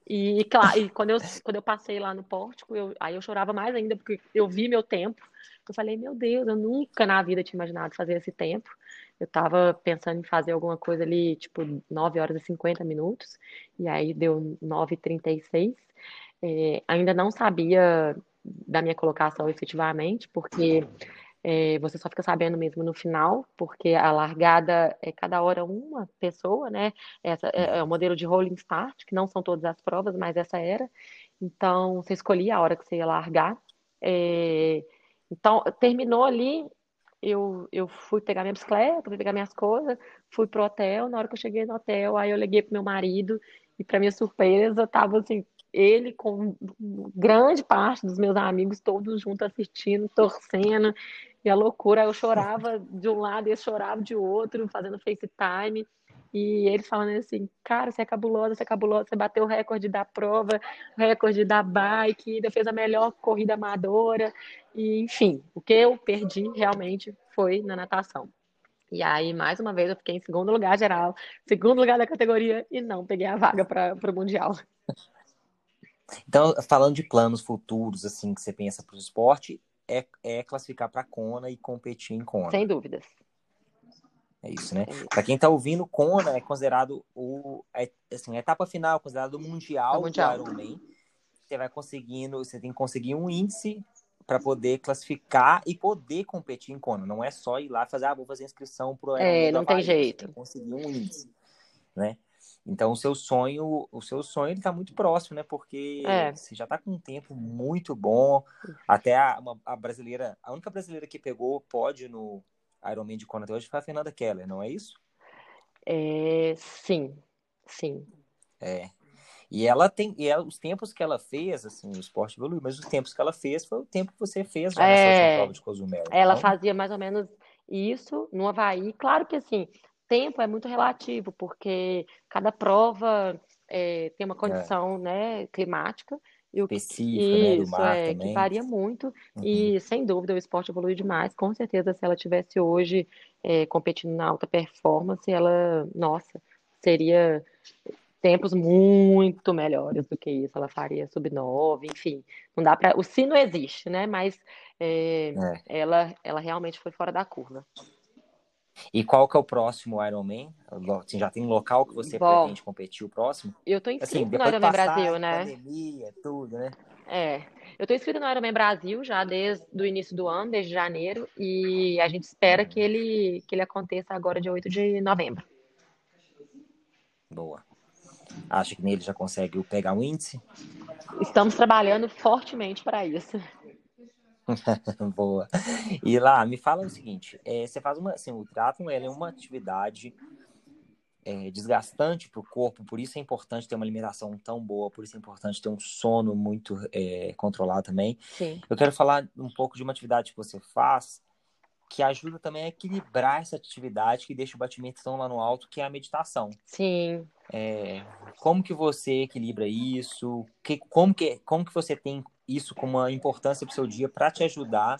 E, claro, e quando, eu, quando eu passei lá no pórtico, eu, aí eu chorava mais ainda, porque eu vi meu tempo. Eu falei, meu Deus, eu nunca na vida tinha imaginado fazer esse tempo. Eu tava pensando em fazer alguma coisa ali, tipo, 9 horas e 50 minutos, e aí deu 9h36. É, ainda não sabia da minha colocação efetivamente, porque é, você só fica sabendo mesmo no final, porque a largada é cada hora uma pessoa, né? Essa é, é o modelo de rolling start, que não são todas as provas, mas essa era. Então, você escolhia a hora que você ia largar. É, então, terminou ali, eu, eu fui pegar minha bicicleta, fui pegar minhas coisas, fui pro hotel. Na hora que eu cheguei no hotel, aí eu liguei pro meu marido, e para minha surpresa, tava assim, ele com grande parte dos meus amigos todos juntos assistindo, torcendo. E a loucura, eu chorava de um lado e eles choravam de outro, fazendo FaceTime. E eles falando assim, cara, você é cabulosa, você é cabulosa, você bateu o recorde da prova, recorde da bike, ainda fez a melhor corrida amadora. E, enfim, o que eu perdi realmente foi na natação. E aí, mais uma vez, eu fiquei em segundo lugar geral, segundo lugar da categoria, e não peguei a vaga para o Mundial. Então, falando de planos futuros, assim, que você pensa para o esporte, é, é classificar para Kona e competir em Kona. Sem dúvidas. É isso, né? Para quem está ouvindo, Kona é considerado o é, assim, a etapa final, considerado o mundial, o mundial. do Ironman. Você vai conseguindo, você tem que conseguir um índice para poder classificar e poder competir em Kona. Não é só ir lá fazer, ah, vou fazer inscrição pro É, não tem jeito. Tem conseguir um índice. né? Então o seu sonho, o seu sonho ele tá muito próximo, né? Porque É. você já tá com um tempo muito bom. Até a, uma- a brasileira, a única brasileira que pegou pódio no Ironman de Kona até hoje foi a Fernanda Keller, não é isso? É, sim, sim. É. E ela tem, e ela- os tempos que ela fez, assim, o esporte evoluiu, mas os tempos que ela fez foi o tempo que você fez já nessa última É. prova de Cozumel. Ela Então, fazia mais ou menos isso no Havaí. Claro que assim, tempo é muito relativo, porque cada prova é, tem uma condição, né, climática e o que específica, né, isso mar é que varia muito Uhum. e sem dúvida o esporte evolui demais. Com certeza, se ela tivesse hoje é, competindo na alta performance, ela, nossa, seria tempos muito melhores do que isso. Ela faria sub 9, enfim, não dá para. O se não existe, né? Mas é, É. ela, ela realmente foi fora da curva. E qual que é o próximo Ironman? Assim, já tem um local que você Bom, pretende competir o próximo? eu tô Assim, inscrita no Ironman Brasil, né? pandemia, tudo, né? É, eu tô inscrita no Ironman Brasil já desde o início do ano, desde janeiro, e a gente espera que ele, que ele aconteça agora, dia 8 de novembro. Boa. Acha que nele já consegue pegar um índice? Estamos trabalhando fortemente para isso. Boa. E lá, me fala o seguinte, é, você faz uma, assim, o triatlon é uma atividade é, desgastante para o corpo, por isso é importante ter uma alimentação tão boa, por isso é importante ter um sono muito é, controlado também. Sim, Eu quero falar um pouco de uma atividade que você faz que ajuda também a equilibrar essa atividade que deixa o batimento tão lá no alto, que é a meditação. sim. É, como que você equilibra isso? Que, como, que, como que você tem isso como uma importância para o seu dia para te ajudar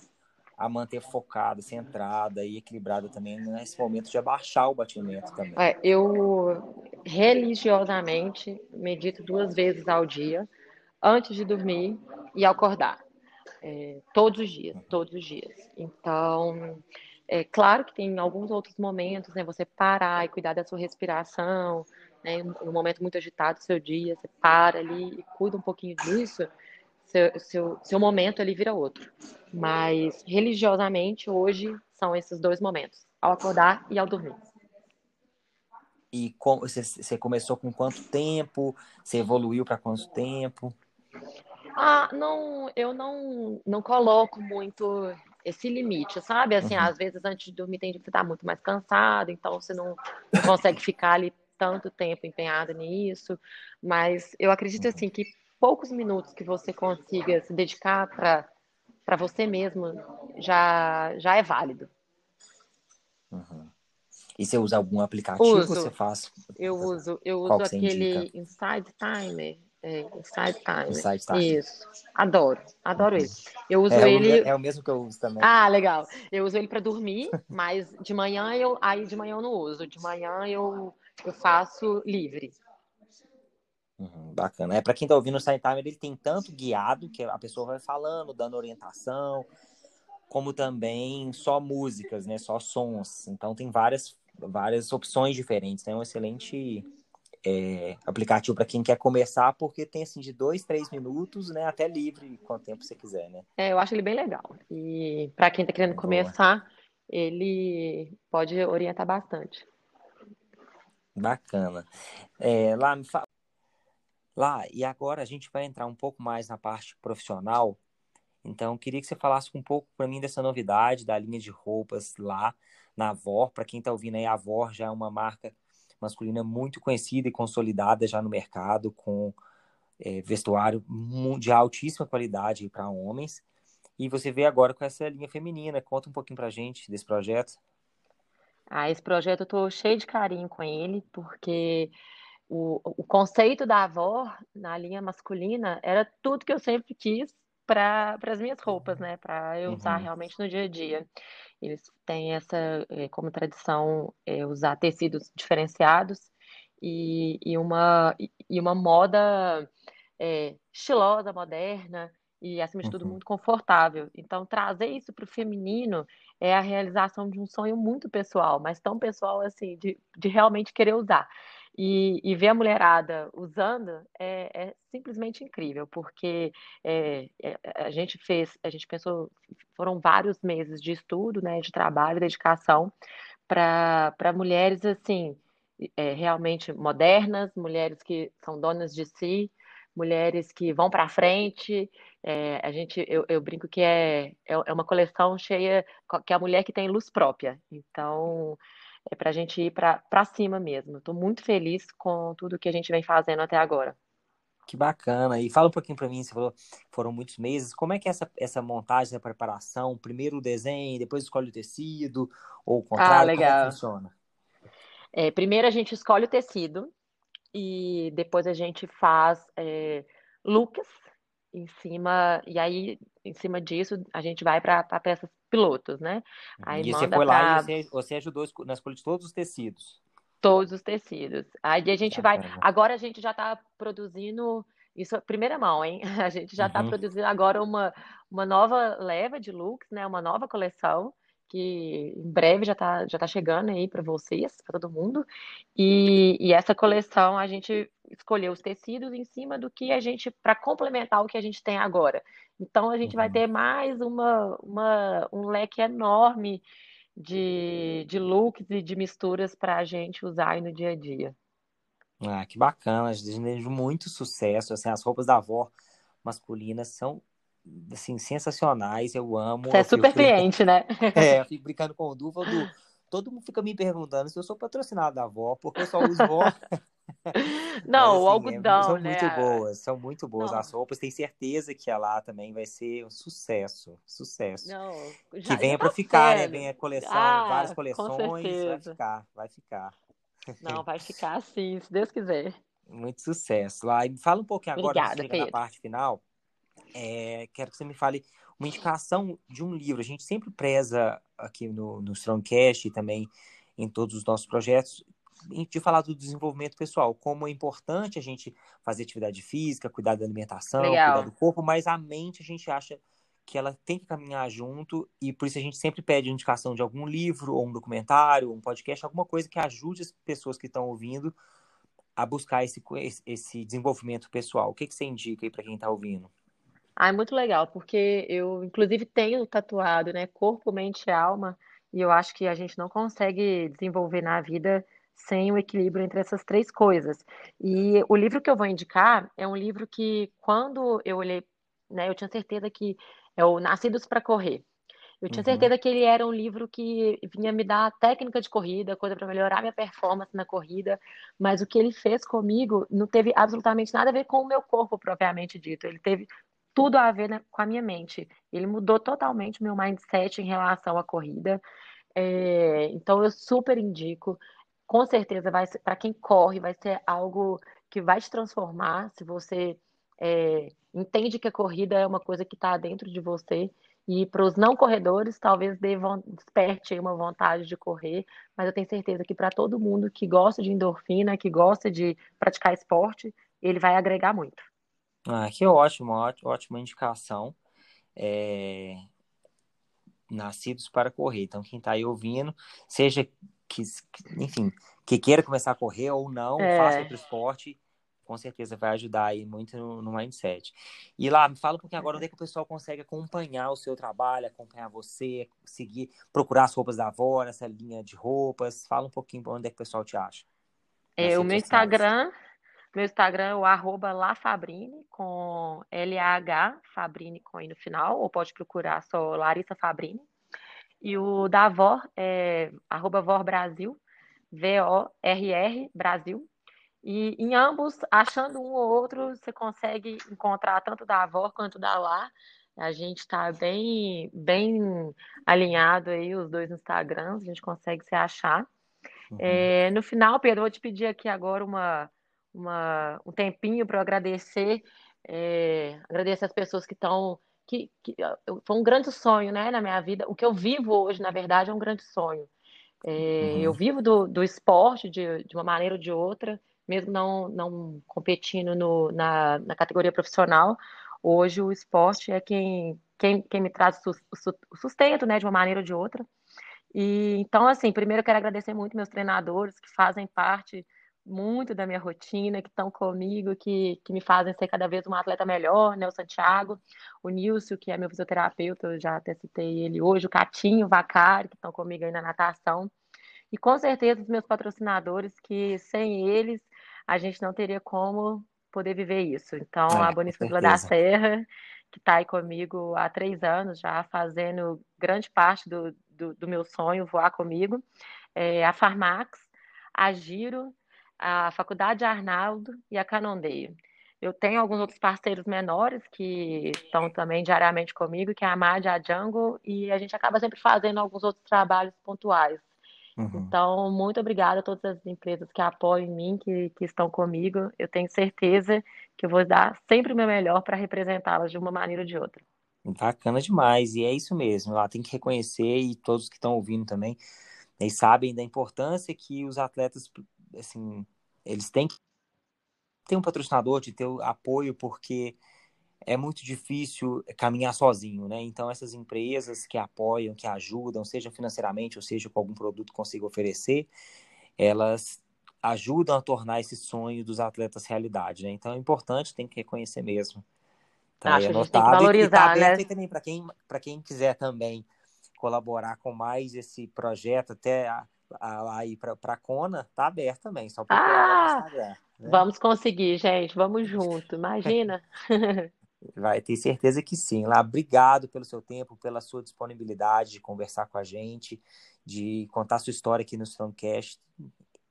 a manter focada, centrada e equilibrada também nesse momento de abaixar o batimento também? É, eu religiosamente medito duas vezes ao dia, antes de dormir e acordar. É, todos os dias, todos os dias. Então, é claro que tem alguns outros momentos, né? Você parar e cuidar da sua respiração, né? No momento muito agitado do seu dia, você para ali e cuida um pouquinho disso, seu, seu, seu momento ali vira outro. Mas religiosamente, hoje, são esses dois momentos, ao acordar e ao dormir. E com, você, você começou com quanto tempo? Você evoluiu para quanto tempo? Ah, não, eu não, não coloco muito esse limite, sabe? Assim, Uhum. às vezes antes de dormir tem dia que você tá muito mais cansado, então você não, não consegue ficar ali tanto tempo empenhado nisso. Mas eu acredito assim que poucos minutos que você consiga se dedicar para você mesmo já já é válido. Uhum. E você usa algum aplicativo Uso. você faz Eu uso, eu Qual uso aquele indica? Inside Timer. É, Inside Timer. Inside Timer? Isso. Adoro, adoro Uhum. ele. Eu uso É, ele. é o mesmo que eu uso também. Ah, legal. Eu uso ele para dormir, mas de manhã eu, aí de manhã eu não uso. De manhã eu, eu faço livre. Uhum, bacana. É para quem tá ouvindo o Sign Timer, ele tem tanto guiado que a pessoa vai falando, dando orientação, como também só músicas, né? Só sons. Então tem várias, várias opções diferentes. né? É um excelente é, aplicativo para quem quer começar, porque tem assim de dois, três minutos, né? Até livre, quanto tempo você quiser, né? É, eu acho ele bem legal. E para quem está querendo Boa. começar, ele pode orientar bastante. Bacana. É, lá, me fa... lá, e agora a gente vai entrar um pouco mais na parte profissional. Então, queria que você falasse um pouco para mim dessa novidade da linha de roupas lá na Avor. Para quem está ouvindo aí, a Avor já é uma marca masculina muito conhecida e consolidada já no mercado, com é, vestuário de altíssima qualidade para homens. E você vê agora com essa linha feminina. Conta um pouquinho para gente desse projeto. Ah, esse projeto eu tô cheio de carinho com ele, porque o, o conceito da avó na linha masculina era tudo que eu sempre quis para as minhas roupas, né? Para eu usar Uhum. realmente no dia a dia. Eles têm essa eh, como tradição eh, usar tecidos diferenciados e, e uma, e- uma moda eh, estilosa, moderna e, acima de tudo, Uhum. muito confortável. Então, trazer isso para o feminino é a realização de um sonho muito pessoal, mas tão pessoal assim, de, de realmente querer usar. E, e ver a mulherada usando é, é simplesmente incrível, porque é, é, a gente fez, a gente pensou, foram vários meses de estudo, né, de trabalho, dedicação, para mulheres assim é, realmente modernas, mulheres que são donas de si, mulheres que vão para frente. É, a gente, eu, eu, brinco que é, é, é uma coleção cheia, que é a mulher que tem luz própria. Então, é para a gente ir para cima mesmo. Estou muito feliz com tudo que a gente vem fazendo até agora. Que bacana. E fala um pouquinho para mim, você falou, foram muitos meses. Como é que é essa, essa montagem, essa preparação? Primeiro o desenho, depois escolhe o tecido, ou o contrário? Ah, legal. Como é que funciona? É, primeiro a gente escolhe o tecido e depois a gente faz é, looks em cima, e aí em cima disso a gente vai para peças pilotos, né? Aí e você foi lá pra... e você, você ajudou na escolha de todos os tecidos. Todos os tecidos. Aí a gente vai. Agora a gente já está produzindo. Isso é primeira mão, hein? A gente já está uhum. produzindo agora uma, uma nova leva de looks, né? Uma nova coleção que em breve já está já tá chegando aí para vocês, para todo mundo. E, e, essa coleção a gente escolheu os tecidos em cima do que a gente, para complementar o que a gente tem agora. Então a gente uhum. vai ter mais uma, uma, um leque enorme de, de looks e de misturas para a gente usar aí no dia a dia. Ah, que bacana, desejo muito sucesso. Assim, as roupas da avó masculinas são assim, sensacionais, eu amo. Você é super cliente, né? É, eu fico brincando com o Du, Du, todo mundo fica me perguntando se eu sou patrocinado da avó, porque eu só uso vó. Não, assim, o algodão, é, são né? muito boas, são muito boas Não. as roupas. Tenho certeza que a lá também vai ser um sucesso, sucesso. Não, já, que venha para ficar, né? Venha coleção, ah, várias coleções, vai ficar, vai ficar. Não, vai ficar sim, se Deus quiser. Muito sucesso. Lá, e fala um pouquinho agora, Obrigada, na parte final. É, quero que você me fale uma indicação de um livro. A gente sempre preza aqui no, no Strongcast e também em todos os nossos projetos de falar do desenvolvimento pessoal, como é importante a gente fazer atividade física, cuidar da alimentação, Legal. cuidar do corpo, mas a mente a gente acha que ela tem que caminhar junto e por isso a gente sempre pede indicação de algum livro ou um documentário, um podcast, alguma coisa que ajude as pessoas que estão ouvindo a buscar esse, esse desenvolvimento pessoal. O que, que você indica aí para quem está ouvindo? Ah, é muito legal, porque eu, inclusive, tenho tatuado, né? Corpo, mente e alma, e eu acho que a gente não consegue desenvolver na vida sem o equilíbrio entre essas três coisas. E o livro que eu vou indicar é um livro que, quando eu olhei, né, eu tinha certeza que é o Nascidos para Correr. Eu tinha uhum. certeza que ele era um livro que vinha me dar técnica de corrida, coisa para melhorar minha performance na corrida, mas o que ele fez comigo não teve absolutamente nada a ver com o meu corpo propriamente dito. Ele teve tudo a ver né, com a minha mente. Ele mudou totalmente o meu mindset em relação à corrida. É, então eu super indico. Com certeza vai para quem corre vai ser algo que vai te transformar. Se você é, entende que a corrida é uma coisa que está dentro de você. E para os não corredores, talvez devam, desperte uma vontade de correr, mas eu tenho certeza que para todo mundo que gosta de endorfina, que gosta de praticar esporte, ele vai agregar muito. Ah, que ótimo, ótima indicação. É... Nascidos para correr. Então, quem está aí ouvindo, seja que, enfim, que queira começar a correr ou não, é... faça outro esporte, com certeza vai ajudar aí muito no, no, mindset. E lá, me fala um pouquinho agora onde é que o pessoal consegue acompanhar o seu trabalho, acompanhar você, seguir, procurar as roupas da avó, essa linha de roupas. Fala um pouquinho onde é que o pessoal te acha. É, o meu Instagram meu Instagram é o arroba lafabrine, com L-A-H, Fabrine com I no final, ou pode procurar só Larissa Fabrine. E o da VOR é arroba VOR Brasil, V-O-R-R Brasil. E em ambos, achando um ou outro, você consegue encontrar tanto da VOR quanto da LA. A gente está bem, bem alinhado aí, os dois Instagrams, a gente consegue se achar. Uhum. É, no final, Pedro, eu vou te pedir aqui agora uma uma, um tempinho para eu agradecer, é, agradecer as pessoas que estão. Que, que, foi um grande sonho né, na minha vida. O que eu vivo hoje, na verdade, é um grande sonho. É, uhum. Eu vivo do, do esporte de, de uma maneira ou de outra, mesmo não, não competindo no, na, na categoria profissional. Hoje o esporte é quem, quem, quem me traz o sustento né, de uma maneira ou de outra. E então, assim, primeiro eu quero agradecer muito meus treinadores que fazem parte muito da minha rotina, que estão comigo, que, que me fazem ser cada vez uma atleta melhor, né? O Santiago, o Nilson, que é meu fisioterapeuta, eu já até citei ele hoje, o Catinho, o Vacari, que estão comigo aí na natação. E com certeza os meus patrocinadores, que sem eles a gente não teria como poder viver isso. Então, é, a Boníssima Vila da Serra, que está aí comigo há três anos, já fazendo grande parte do, do, do meu sonho voar comigo, é, a Farmax, a Giro, a Faculdade Arnaldo e a Canondeio. Eu tenho alguns outros parceiros menores que estão também diariamente comigo, que é a Mad, a Django, e a gente acaba sempre fazendo alguns outros trabalhos pontuais. Uhum. Então, muito obrigada a todas as empresas que apoiam em mim, que, que estão comigo. Eu tenho certeza que eu vou dar sempre o meu melhor para representá-las de uma maneira ou de outra. Bacana demais, e é isso mesmo. Lá tem que reconhecer, e todos que estão ouvindo também, eles sabem da importância que os atletas, assim, eles têm que ter um patrocinador, de ter apoio, porque é muito difícil caminhar sozinho, né? Então, essas empresas que apoiam, que ajudam, seja financeiramente ou seja com algum produto que consiga oferecer, elas ajudam a tornar esse sonho dos atletas realidade, né? Então, é importante, tem que reconhecer mesmo. Tá Acho aí anotado. Tem que valorizar, e, tá aberto né? também para quem, quem quiser também colaborar com mais esse projeto, até a, aí para a Kona, tá aberto também, só procurar ah, no Instagram. Né? Vamos conseguir, gente, vamos junto, imagina. Vai ter certeza que sim. Lá, obrigado pelo seu tempo, pela sua disponibilidade de conversar com a gente, de contar sua história aqui no Strongcast.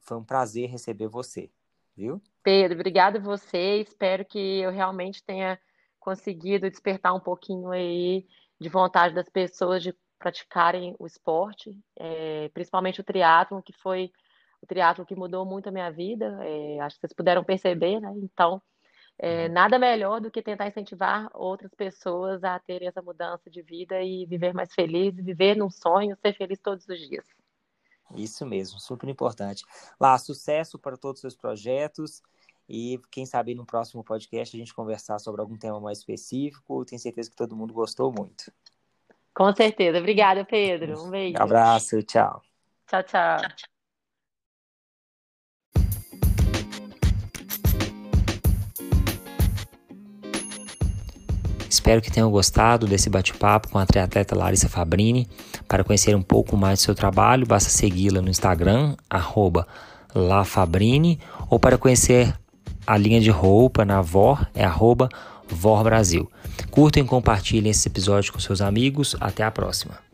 Foi um prazer receber você, viu? Pedro, obrigado você. Espero que eu realmente tenha conseguido despertar um pouquinho aí de vontade das pessoas de praticarem o esporte, é, principalmente o triatlo, que foi o triatlo que mudou muito a minha vida. É, acho que vocês puderam perceber, né? Então, é, uhum. nada melhor do que tentar incentivar outras pessoas a terem essa mudança de vida e viver mais feliz, viver num sonho, ser feliz todos os dias. Isso mesmo, super importante. Lá, sucesso para todos os seus projetos e quem sabe no próximo podcast a gente conversar sobre algum tema mais específico. Tenho certeza que todo mundo gostou muito. Com certeza. Obrigada, Pedro. Um beijo. abraço, tchau. Tchau, tchau. tchau, tchau. Espero que tenham gostado desse bate-papo com a triatleta Larissa Fabrini. Para conhecer um pouco mais do seu trabalho, basta segui-la no Instagram, lafabrini, ou para conhecer a linha de roupa na VOR, é arroba VOR Brasil. Curtam e compartilhem esse episódio com seus amigos. Até a próxima.